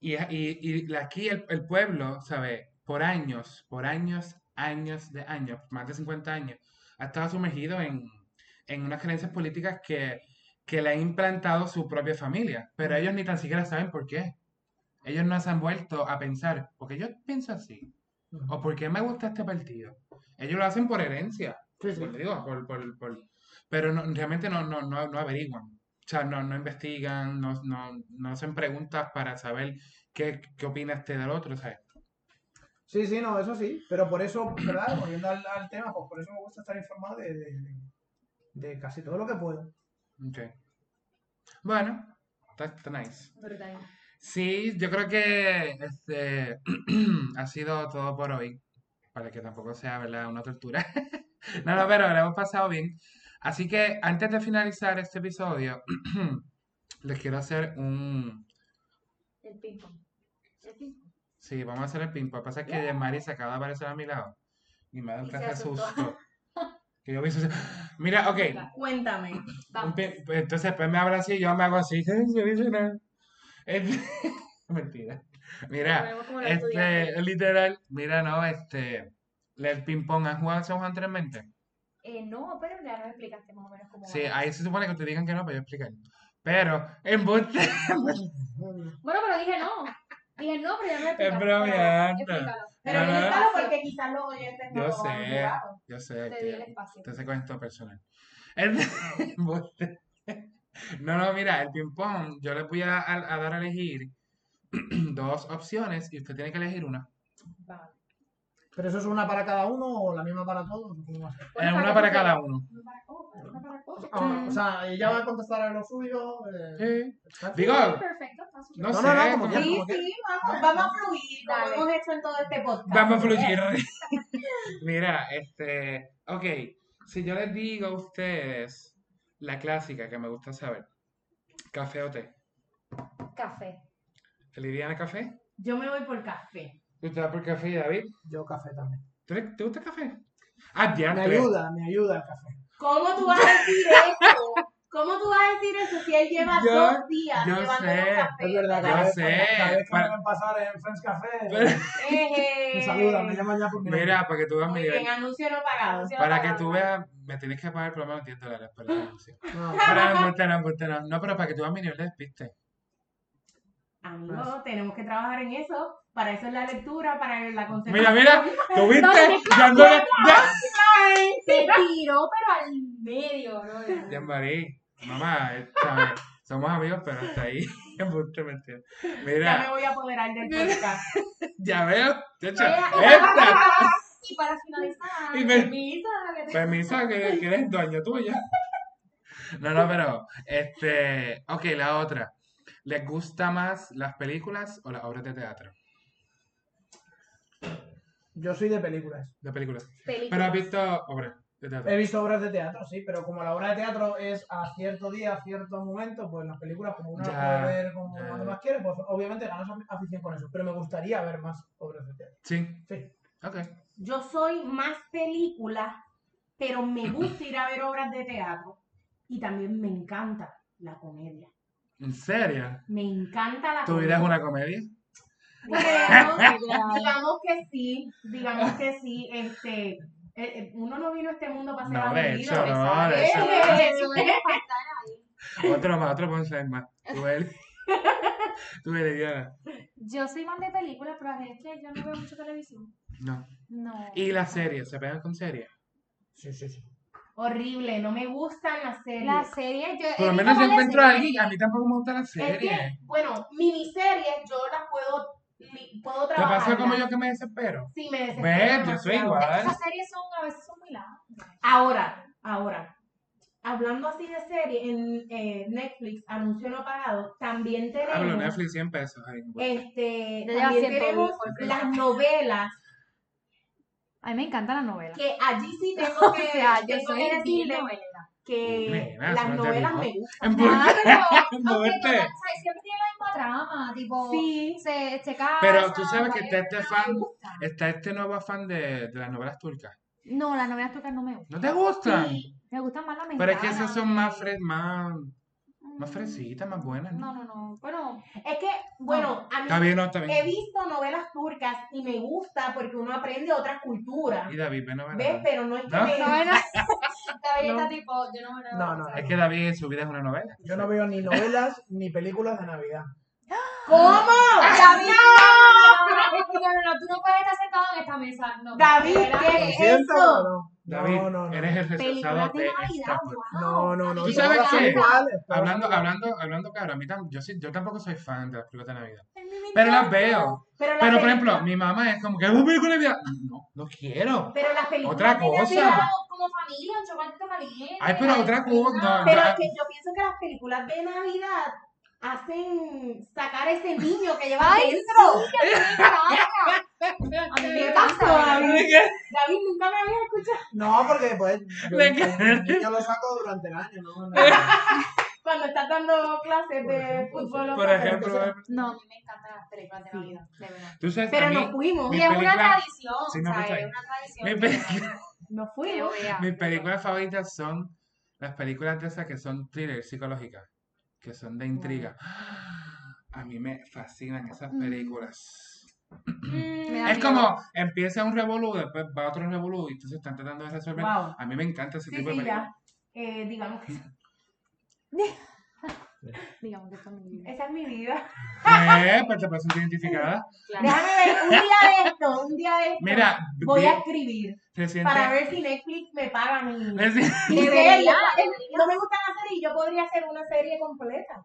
Y, y, y la- aquí el, el pueblo, ¿sabe? Por años, por años, años de años, más de 50 años, ha estado sumergido en, en unas creencias políticas que, que le ha implantado su propia familia, pero ellos ni tan siquiera saben por qué. Ellos no se han vuelto a pensar, porque yo pienso así, o por qué me gusta este partido. Ellos lo hacen por herencia, Sí, sí. por, digo, por, por- por- pero no- realmente no, no, no, no averiguan. O sea, no, no investigan, no, no, no hacen preguntas para saber qué, qué opina este del otro, ¿sabes? Sí, sí, no, eso sí. Pero por eso, ¿verdad? Volviendo al, al tema, pues por eso me gusta estar informado de, de- de- de casi todo lo que puedo. Ok. Bueno, está, está nice. Brutal. Sí, yo creo que este ha sido todo por hoy, para que tampoco sea, ¿verdad?, una tortura. No, no, pero lo hemos pasado bien. Así que antes de finalizar este episodio, les quiero hacer un... El ping pong. El ping. Sí, vamos a hacer el ping pong. Lo que pasa es que Mari se acaba de aparecer a mi lado y me dado un clase susto. Que yo me hice... Mira, ok. Cuéntame. Vamos. pues, Entonces después me habla así y yo me hago así. Mentira. Mira. Este, literal, mira, no, este, el ping pong, ¿has jugado ese juego anteriormente? Eh, no, pero ya nos explicaste más o menos cómo Sí, va. ahí se supone que te digan que no, pero yo explicar. Pero, en bote, Bueno, pero dije no. Dije no, pero ya me bromeando. explícalo. Pero explícalo porque quizás los oyentes no yo sé, yo sé Te di el que espacio. te sé con esto personal. El-. No, no, mira, el ping pong, yo les voy a, a- a dar a elegir dos opciones y usted tiene que elegir una. Va. ¿Pero eso es una para cada uno o la misma para todos? ¿o cómo va a ser? Bueno, Eh, una para cada uno. Una para cada- una para cada- Ah, o sea, ella va a contestar a lo suyo. eh, Sí. Digo, Perfecto, no No, sé, no, no, como. Sí, como que- sí, vamos, vamos a fluir, como Dale. hemos hecho en todo este podcast. Vamos a fluir. Mira, este, ok, si yo les digo a ustedes la clásica que me gusta saber, café o té, Café. ¿Elidiana café? Yo me voy por café. ¿Usted va por café David? Yo café también. ¿Te, te gusta el café? Ah, Me diantre. ayuda, me ayuda el café. ¿Cómo tú vas a decir eso? ¿Cómo tú vas a decir eso si él lleva Yo- dos días yo llevándonos sé, café? Es verdad, Yo cada vez, sé, cada vez que para- me ven pasar en Friends Café, Pero- Eh, me saludan, me llaman ya por mi. Mira, para que tú veas mi nivel. bien, anuncio no pagado. Anuncio Para que pagado. tú veas, me tienes que pagar por lo menos 10 dólares por el anuncio. No, Pero no, no. No, pero para que tú veas mi nivel de despiste. Amigo, tenemos que trabajar en eso. Para eso es la lectura, para la concentración. Mira, mira, ¿tú viste? ¿Dónde Ya no. Se tiró, pero al medio, ¿no? Ya, Marí, mamá, ¿sabes? somos amigos, pero hasta ahí. Mentira. Ya me Mira, voy a apoderar del podcast. ya veo. chacho, Mira, esta. Y para finalizar, Y me- permiso, que te- Permisa, que, que eres dueño tuyo. No, no, pero, este, ok, la otra. ¿Les gusta más las películas o las obras de teatro? yo soy de películas. De películas. películas. Pero has visto obras de teatro. He visto obras de teatro, sí, pero como la obra de teatro es a cierto día, a cierto momento, pues las películas, como uno puede ver como ya. cuando más quiere, pues obviamente ganas afición con eso. Pero me gustaría ver más obras de teatro. Sí, Sí. ok. Yo soy más película, pero me gusta ir a ver obras de teatro. Y también me encanta la comedia. ¿En serio? Me encanta la ¿Tu comedia. vida es una comedia? Bueno, digamos que sí, digamos que sí. Este, eh, eh, uno no vino a este mundo para ser No, de aburrido. hecho, no, de hecho. Eso debe faltar ahí. Otro más, otro punchline más. Tú eres. Tú eres Diana. Yo soy más de películas, pero es que yo no veo mucho televisión. No. No. ¿Y las series? ¿Se pegan con series? Sí, sí, sí. Horrible, no me gustan las series. Las series, yo. Por lo menos yo encuentro a series. alguien. A mí tampoco me gustan las Es series. que, bueno, miniseries yo las puedo, puedo ¿Te trabajar. pasa como yo que me desespero? Sí, me desespero ¿Ves? Yo soy igual. Esas series son, a veces son muy largas. Ahora, ahora, hablando así de serie, en eh, Netflix, anuncio no pagado, también tenemos, Hablo Netflix 100 pesos. ahí. este, también 100 tenemos las novelas, A mí me encanta la novela. que allí sí tengo que, o sea, yo tengo soy que decirle novelera. que las novelas me gustan. Claro, aunque siempre tiene la misma trama, tipo, Sí, se, se casa, Pero tú sabes que está este no fan-. Está este nuevo afán de, de las novelas turcas. No, las novelas turcas no me gustan. ¿No te gustan? sí. Me gustan más las Pero es que mexicanas. esas son más, fres más, más Mm, fresitas, más buenas. No, ¿no? no, no. Bueno, Es que, bueno, a mí Está bien, no, está he visto novelas turcas y me gusta porque uno aprende otras culturas. Y David, ve novela. ¿Ves? Pero no es que ¿No? me... No. está tipo, yo no me No, no, Es que David en su vida es una novela. Yo no veo ni novelas ni películas de Navidad. ¿Cómo? David, no, no, no, tú no puedes estar sentado en esta mesa. No, David. ¿qué Lo es eso? David, no, no, no. eres el rechazado de de esta. wow. No, no, no. ¿Tú sabes qué? Hablando, hablando, hablando, claro, a mí tam- yo, sí- yo tampoco soy fan de las películas de Navidad. Pero las veo. Pero, la Pero, por ejemplo, mi mamá es como que es una película de Navidad. No, no quiero. Pero las películas Otra de cosa. Navidad- Como familia, un chocolate caliente. Ay, pero otra cosa, no, Pero no. es que yo pienso que las películas de Navidad hacen sacar ese niño que lleva Ay, dentro. sí, a mí me encanta. A mí me ¿Qué encanta, pasó, ¿verdad? David? Nunca me habías escuchado. No, porque pues yo, lo saco durante el año, ¿no? Cuando estás dando clases Por de ejemplo, fútbol. o Por ejemplo, No, a mí me encantan las películas de Sí. Navidad, de verdad. tú sabes, Pero nos fuimos. es una tradición, Sí, me o sea, gusta. es una tradición. mi que- película- Nos que fuimos. mis películas favoritas son las películas de esas que son thrillers psicológicas, que son de intriga. A mí me fascinan esas Mm. películas. Da Es como empieza un revolú, después va otro revolú y entonces están tratando de resolver. Wow. A mí me encanta ese Sí, tipo de películas. Eh, digamos que Digamos que esto es mi vida. esa es mi vida. Eh, pues te puedes sentir identificada. Claro. Déjame ver, un día de esto, un día de esto. Mira, voy a escribir reciente- para ver si Netflix me paga mi, mi reci- serie. Debería, No me gustan las series y yo podría hacer una serie completa.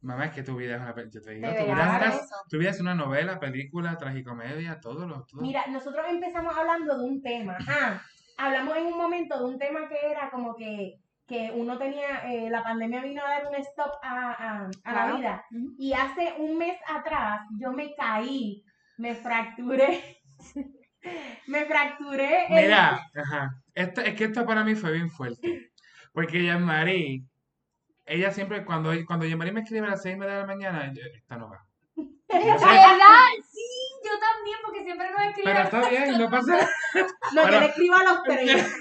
Mamá, es que tu vida es una película. Yo te digo, tu vida, hacer es, eso. tu vida es una novela, película, tragicomedia, todo lo. Todo. Mira, nosotros empezamos hablando de un tema. Ah, hablamos en un momento de un tema que era como que, que uno tenía, eh, la pandemia vino a dar un stop a, a- a la vida. Y hace un mes atrás yo me caí, me fracturé. me fracturé. el- Mira, ajá. Esto, es que esto para mí fue bien fuerte. Porque Jean-Marie, ella siempre, cuando, cuando Jean-Marie me escribe a las seis y media de la mañana, yo, esta no va. ¿Verdad? Sí, yo también, porque siempre nos escriben. pero está bien, no pasa nada. No, yo pero- le escribo a los tres.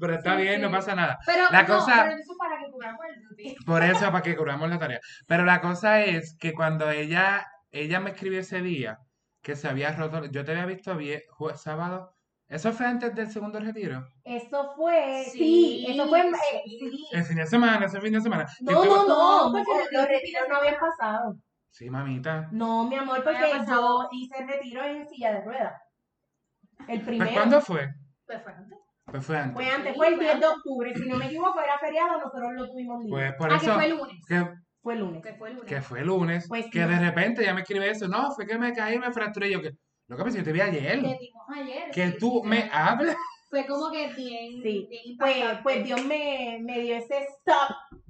Pero está Sí, bien, no pasa nada. Pero, La no, cosa- pero eso es para que cubramos el duty. Por eso, para que curamos la tarea. Pero la cosa es que cuando ella, ella me escribió ese día, que se había roto, yo te había visto jue- sábado, ¿eso fue antes del segundo retiro? Eso fue, sí, Sí, eso fue, eh, sí. sí. El fin de semana, ese fin de semana. No, estuvo- no, no, porque los retiros no habían pasado. Sí, mamita. No, mi amor, porque yo pasado. hice el retiro en silla de ruedas. El ¿Pues primero cuándo fue? Pues fue antes. Pues fue antes. fue antes, Sí, fue el fue 10 de octubre. Si no me equivoco, era feriado, nosotros lo tuvimos libre. Pues por Ah, que fue el lunes. que, Fue el lunes. Que fue el lunes. que fue lunes, Pues que de repente ya me escribe eso. No, fue que me caí y me fracturé. Yo, que, lo que pasa es que yo te vi ayer. Te vimos ayer. Que sí, tú sí, me sí. hablas. Fue como que bien, Sí. bien Pues, pues Dios me, me dio ese stop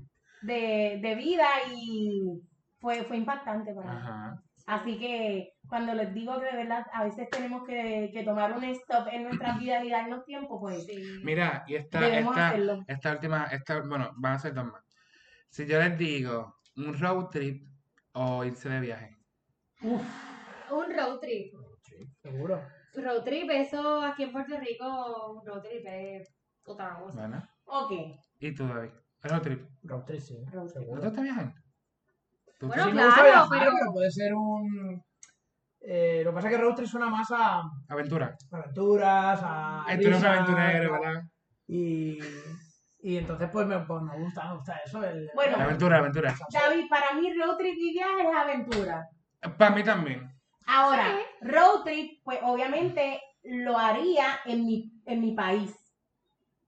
de, de vida y fue, fue impactante para mí. Ajá. Así que cuando les digo que de verdad a veces tenemos que, que tomar un stop en nuestras vidas y darnos tiempo, pues Sí. Mira, y esta, esta, última, esta, bueno, van a ser dos más. Si yo les digo un road trip o irse de viaje. Uf, Un road trip. Seguro. Road trip, eso aquí en Puerto Rico, un road trip es otra cosa. Bueno. ok. ¿Y tú, David? Road trip. Road trip, sí. Road trip. ¿No te gusta viajar? ¿Tú Bueno, Sí claro, viajar, pero- pero puede ser un... eh, lo que pasa es que road trip suena más a Aventura. aventuras, a risas, aventurero. ¿verdad? Y, y entonces pues me, pues me gusta, me gusta eso. El, Bueno. La aventura, la aventura. David, para mí road trip y viaje es aventura. Para mí también. Ahora, road trip, pues obviamente lo haría en mi, en mi país.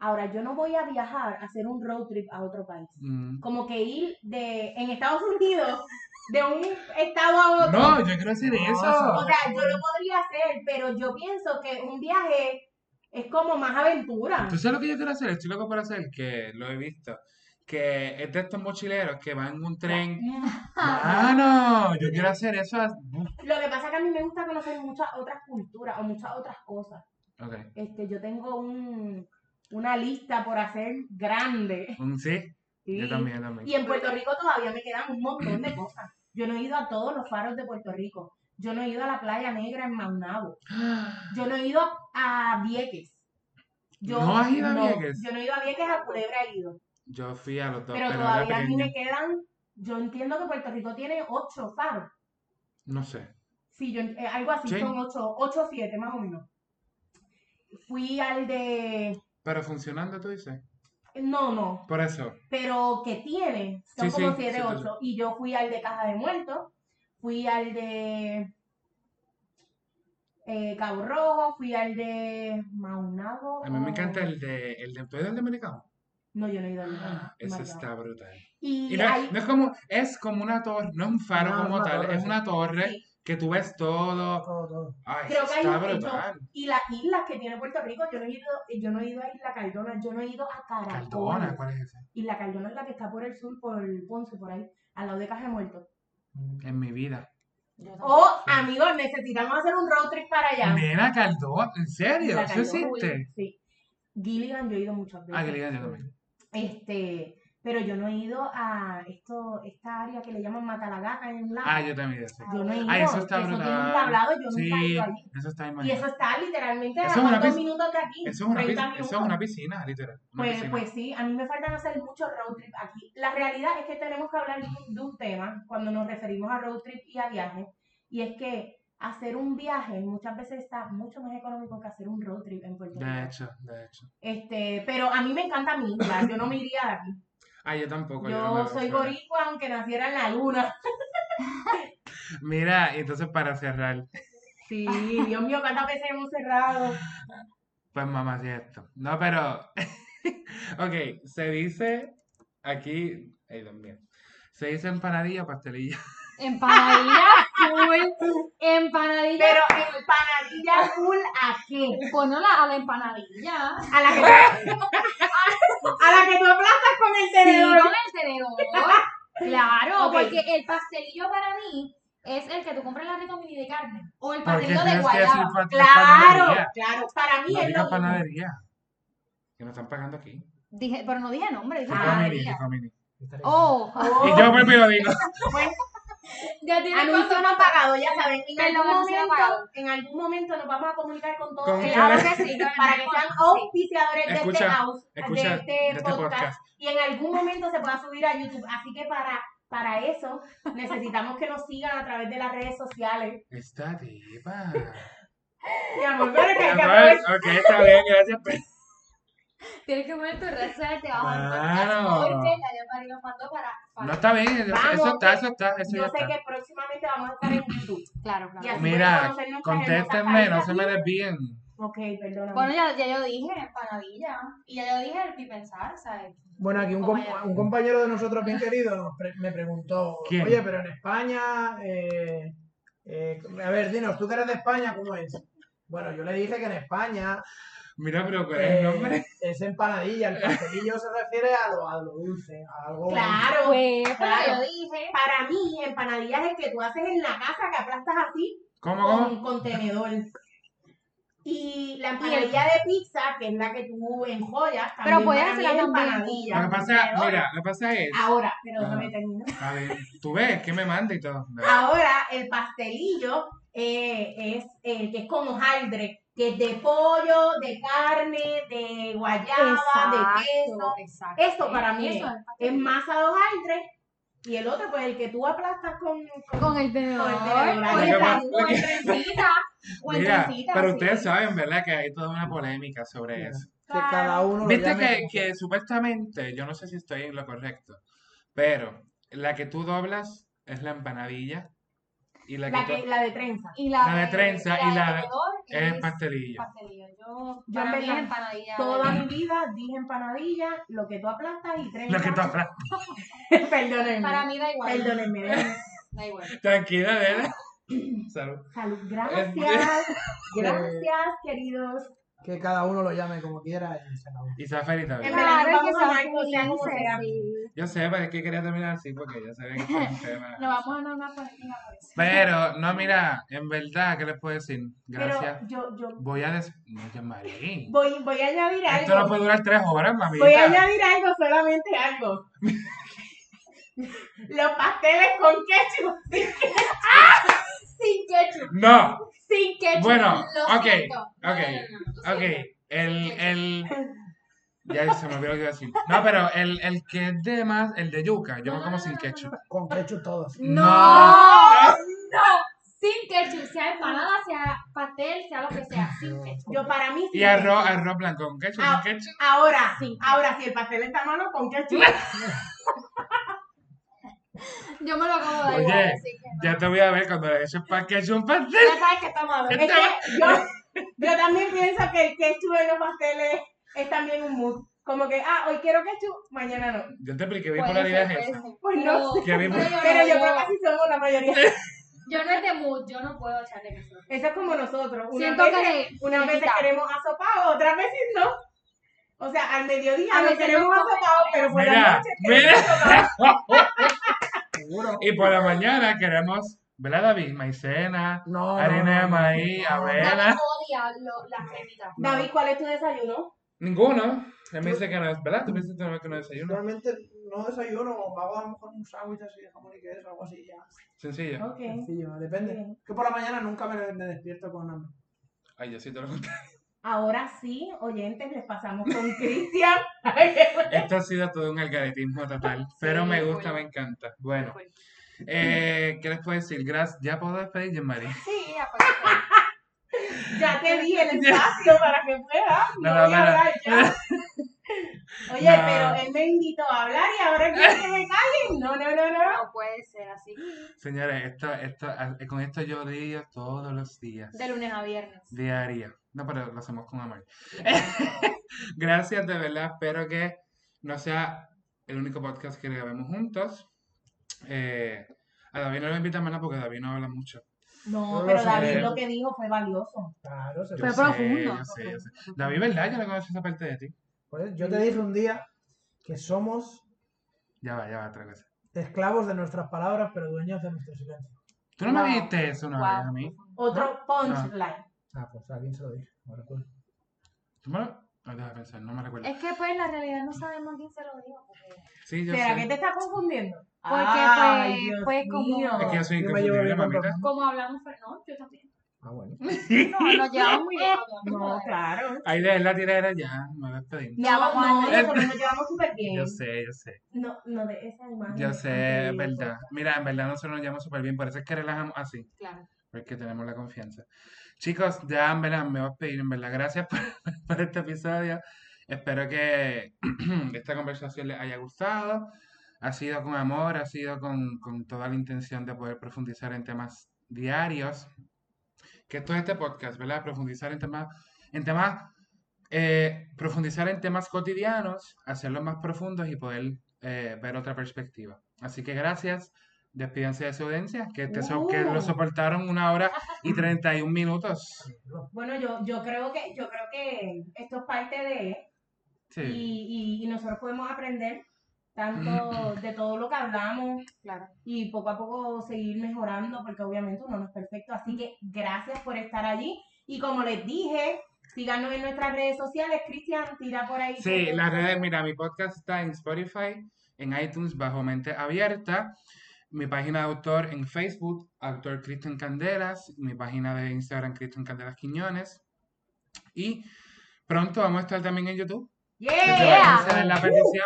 Ahora, yo no voy a viajar a hacer un road trip a otro país. Mm. Como que ir de, en Estados Unidos, de un estado a otro. No, yo quiero hacer No, eso. O sea, yo lo podría hacer, pero yo pienso que un viaje es como más aventura. ¿Tú sabes lo que yo quiero hacer? Estoy loco por hacer, que lo he visto. Que es de estos mochileros que van en un tren. ¡Mano! Yo quiero hacer eso. Lo que pasa es que a mí me gusta conocer muchas otras culturas o muchas otras cosas. Ok. Este, yo tengo un, una lista por hacer grande. Mm, ¿Sí? ¿sí? Yo también, también. Y en Puerto Rico todavía me quedan un montón de cosas. Yo no he ido a todos los faros de Puerto Rico. Yo no he ido a la Playa Negra en Maunabo. Yo no he ido a Vieques. Yo, ¿No has ido a Vieques? Yo no he ido a Vieques, a Culebra he ido. Yo fui a los dos, Pero pero, todavía a mí pequeño. me quedan, yo entiendo que Puerto Rico tiene ocho faros. No sé. Sí, yo, eh, algo así, Sí. son ocho, ocho o siete más o menos. Fui al de, Pero funcionando, tú dices. no, no, Por eso. pero que tiene, son Sí, como sí, siete, sí, sí. ocho. Y yo fui al de Caja de Muertos, fui al de eh, Cabo Rojo, fui al de Maunabo. A mí me encanta el de. El de ¿tú eres el de Americano? No, yo no he ido al de Ah, Ese Maunabo. está brutal. Y, Y no, hay- no es como. Es como una torre. No es un faro No, como una tal. torre, es sí. una torre sí, que tú ves todo. Todo, todo. Ay, Creo que hay está un hecho. brutal. Y las islas que tiene Puerto Rico, yo no he ido, yo no he ido a Isla Cardona, yo no he ido a Cardona, Caracoles. ¿cuál es ese? Isla Cardona es la que está por el sur, por Ponce, por ahí, al lado de Caja de Muertos. En mi vida. Tampoco. Oh, amigos, necesitamos hacer un road trip para allá. Nena, Cardona, ¿en serio? ¿Eso Cardona, existe? Sí. Gilligan yo he ido muchas veces. Ah, que le digan yo también. Este, pero yo no he ido a esto, esta área que le llaman Matalagaca en la. Ah, yo también, sí. Yo no he ido. Ah, eso está tiene un brutal. tablado, yo nunca he Sí, ido allí. eso está Y eso está literalmente a Eso cuántos pis- minutos de aquí. Eso es una, 30 piscina, eso es una piscina, literal. una Pues, piscina. pues sí, a mí me faltan hacer muchos road trip aquí. La realidad es que tenemos que hablar de un, de un tema cuando nos referimos a road trip y a viajes, y es que hacer un viaje muchas veces está mucho más económico que hacer un road trip en Puerto Rico. De hecho, de hecho. Este, pero a mí me encanta mi isla, yo no me iría de aquí. Ah, yo tampoco. no Yo me soy boricua aunque naciera en la luna. Mira, entonces para cerrar, Sí, Dios mío, cuántas veces hemos cerrado. pues mamá, cierto. No, pero. ok, se dice aquí. Ay, Dios mío. Se dice empanadilla o pastelilla. Empanadilla full. Empanadilla. Pero empanadilla full a qué? Ponlo la- a la empanadilla. A la que, a la que tú aplastas con el Sí, tenedor. con el tenedor. Claro, porque el pastelillo para mí es el que tú compras la rico mini de carne. O el pastelillo de guayaba. Claro, panadería. claro. Para mí No es digas lo mismo. panadería. Que nos están pagando aquí. Dije, pero no dije nombre, dije Ah, panadería. Oh, Oh, Y yo y lo digo. ya tiene Anuncio no pagado, ya saben. En Perdón, algún, momento, en algún momento nos vamos a comunicar con todos Con Claro que sí. para que sean Sí. auspiciadores de este house, escucha de este de este podcast, podcast. y en algún momento se pueda subir a YouTube. Así que para, para eso necesitamos que nos sigan a través de las redes sociales. Esta tipa. Mi amor, pero que hay que Pues, ok, está bien, gracias. Tienes que poner tu red social debajo del Claro. para. para- No está bien, eso, Vamos, eso está, eso está, eso ya Yo sé está. que próximamente vamos a estar en YouTube. Claro, Y claro. así Mira, contéstenme, no se me desvíen. Ok, perdóname. Bueno, ya, ya yo dije empanadilla. Y ya yo dije el pipensal, ¿sabes? Bueno, aquí un, com- un compañero de nosotros bien querido nos pre- me preguntó, ¿Quién? oye, pero en España, eh, eh, a ver, dinos, tú que eres de España, ¿cómo es? Bueno, yo le dije que en España Mira, pero ¿cuál es el eh, nombre? es empanadilla, el pastelillo se refiere a lo, a lo dulce, a algo Claro. Pues, Claro. yo dije. Para mí, empanadillas es el que tú haces en la casa, que aplastas así, ¿Cómo, cómo? con contenedor. Y la empanadilla de pizza, que es la que tú enjollas, también Pero puedes es también. empanadilla. Lo que pasa, mira, lo que pasa es. Ahora, pero déjame Ah. terminar. A ver, tú ves que me manda y todo. Ahora, el pastelillo eh, es el que es con hojaldre, que es de pollo, de carne, de guayaba, de queso. exacto. Esto para mí Eso es, es masa de hojaldre. Y el otro, pues el que tú aplastas con. con- Con el tenedor. Con el tenedor, O en trencita. O en Mira, trencita. pero sí. ustedes saben, ¿verdad? Que hay toda una polémica sobre eso. que cada uno lo Viste que, que supuestamente, yo no sé si estoy en lo correcto, pero la que tú doblas es la empanadilla y la que, La, tú- que, la de trenza. Y la, La de trenza y la de- tenedor es pastelillo. pastelillo. Yo, Yo para en mí verdad, es empanadilla. Toda mi vida dije empanadilla, lo que tú aplastas y trenza. Lo que tú hablas. Perdónenme. Para mí da igual. Perdónenme. Da igual. Tranquila, nena. Salud. Salud. Gracias. Gracias, queridos. Que cada uno lo llame como quiera y se acabó. Y Zafari En también. verdad, Claro, que vamos a sea, como sea. Yo sé, pero es que quería terminar así porque ya sabía que este es un tema. Nos vamos a dar una política por eso. Pero, no, mira, en verdad, ¿qué les puedo decir? Gracias. Pero yo, yo Voy a des... No, Jean-Marie. voy, voy a añadir Esto no algo. puede durar tres horas, mamita. Voy a añadir algo, solamente algo. Los pasteles con ketchup. Sin ketchup. No, Sin ketchup. Bueno, Lo ok, siento. Ok, no, no, no, lo ok. siento. El, el... Ya se me olvidó lo que iba a decir. No, pero el, el que es de más, el de yuca, yo No, me como sin no, ketchup. Con ketchup todos. No. No, Sin ketchup. Sea empanada, sea pastel, sea lo que sea. Sin ketchup. Yo para mí sí. Y arroz, arroz blanco con ketchup, Ah. sin ketchup. Ahora, sí. Ahora, si el pastel está a mano, con ketchup. Yo me lo acabo de Oye, igual, así que no. Ya te voy a ver cuando le eches un pastel. Ya sabes que estamos hablando. Es que yo, yo también pienso que el ketchup en los pasteles es también un mood. Como que, ah, hoy quiero ketchup, mañana no. Yo te expliqué, Puede bipolaridad ser, es puede esa. Pues no. Que Pero yo creo que así somos la mayoría. Yo no es de mood, yo no puedo echarle queso. Eso es como nosotros. Unas Siento veces, que veces quita. queremos asopado, otras veces no. O sea, al mediodía A queremos asopado, pero por la Mira, noche queremos mira. asopado. Seguro. Y por la mañana queremos, ¿verdad, David? Maicena, No, harina de maíz, no. avena. David odia lo- las cremitas. David, ¿cuál es tu desayuno? Ninguno. Él me dice que no es, ¿verdad? Tú me dices que no desayuno. Normalmente no desayuno, o hago a lo mejor un sándwich así de jamón y queso, algo así ya. Sencillo. Ok. Sencillo, depende. Que por la mañana nunca me, me despierto con hambre. Ay, yo sí te lo conté. Ahora sí, oyentes, les pasamos con Cristian. Esto ha sido todo un algaretismo total, pero me gusta, cool. me encanta. Bueno, eh, ¿qué les puedo decir? Gracias. ¿Ya puedo despedir, Jean-Marie? Sí, ya ya te di el espacio para que puedas. No, No, no, no. Oye, No. pero él me invitó a hablar y ahora quiere que me callen. No, no, no, no. No puede ser así. Señores, esto, esto, eh, con esto yo digo todos los días. De lunes a viernes. Diaria. No, pero lo hacemos con amor. Gracias, de verdad. Espero que no sea el único podcast que grabemos juntos. Eh, a David no lo invitan más porque David no habla mucho. No, pero David lo que dijo fue valioso. Claro, se Yo Fue sé, profundo. yo sé, yo sé. David, ¿verdad? Yo no conozco esa parte de ti. Pues yo te dije un día que somos Ya va, ya va, otra cosa. esclavos de nuestras palabras, pero dueños de nuestro silencio. ¿Tú no me dijiste eso una vez a mí? Otro punchline. Ah, pues a quién se lo dije. No recuerdo. ¿Tú me lo...? No, deja pensar, no me recuerdo. Es que pues en la realidad no sabemos quién se lo dijo. Porque, Sí, yo ¿Será sé. que te está confundiendo? Porque, Ay, pues, Dios pues, como- mío. Es que yo soy Yo me llevo inconfundible, mamita. Como hablamos, fue- no, yo también. Ah, bueno. No, nos llevamos muy bien. No, claro. Ahí de la tiradera ya, me despedimos. Ya No, vamos no, a- nosotros nos llevamos súper bien. Yo sé, yo sé. No, no de esa imagen. Yo sé, es verdad. Mira, en verdad nosotros nos llevamos súper bien, por eso es que relajamos así, Claro. porque tenemos la confianza. Chicos, ya en verdad me voy a pedir, en verdad, gracias por, por este episodio. Espero que esta conversación les haya gustado. Ha sido con amor, ha sido con, con toda la intención de poder profundizar en temas diarios. Que esto es este podcast, ¿verdad? Profundizar en temas, en temas, eh, profundizar en temas cotidianos, hacerlos más profundos y poder eh, ver otra perspectiva. Así que gracias. Despídense de su audiencia, que, te so- que lo soportaron una hora y 31 minutos. Bueno, yo, yo creo que, yo creo que esto es parte de, Sí. y, y, y nosotros podemos aprender tanto de todo lo que hablamos Claro. y poco a poco seguir mejorando, porque obviamente uno no es perfecto. Así que gracias por estar allí. Y como les dije, síganos en nuestras redes sociales. Cristian, tira por ahí. Sí, las redes, mira, mi podcast está en Spotify, en iTunes bajo Mente Abierta, mi página de autor en Facebook, autor Cristian Candelas, mi página de Instagram Cristian Candelas Quiñones y pronto vamos a estar también en YouTube. Yeah. que a hacer la petición.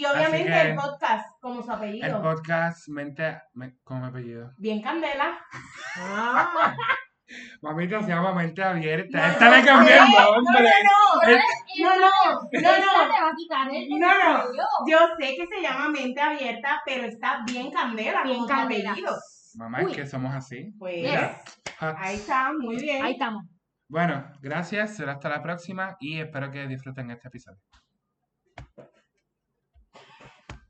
Y obviamente que- el podcast, como su apellido. El podcast Mente, me- ¿cómo me apellido? Bien candela. Ah, Mamita se llama Mente Abierta. No, Esta le no, cambié el no, nombre. No, no, no, no, no. No, no. yo. Sé que se llama mente abierta, pero está bien candela Bien como su candela. apellido. Mamá, es que somos así. Pues Mira, ahí está, muy bien. Ahí estamos. Bueno, gracias. Será hasta la próxima y espero que disfruten este episodio.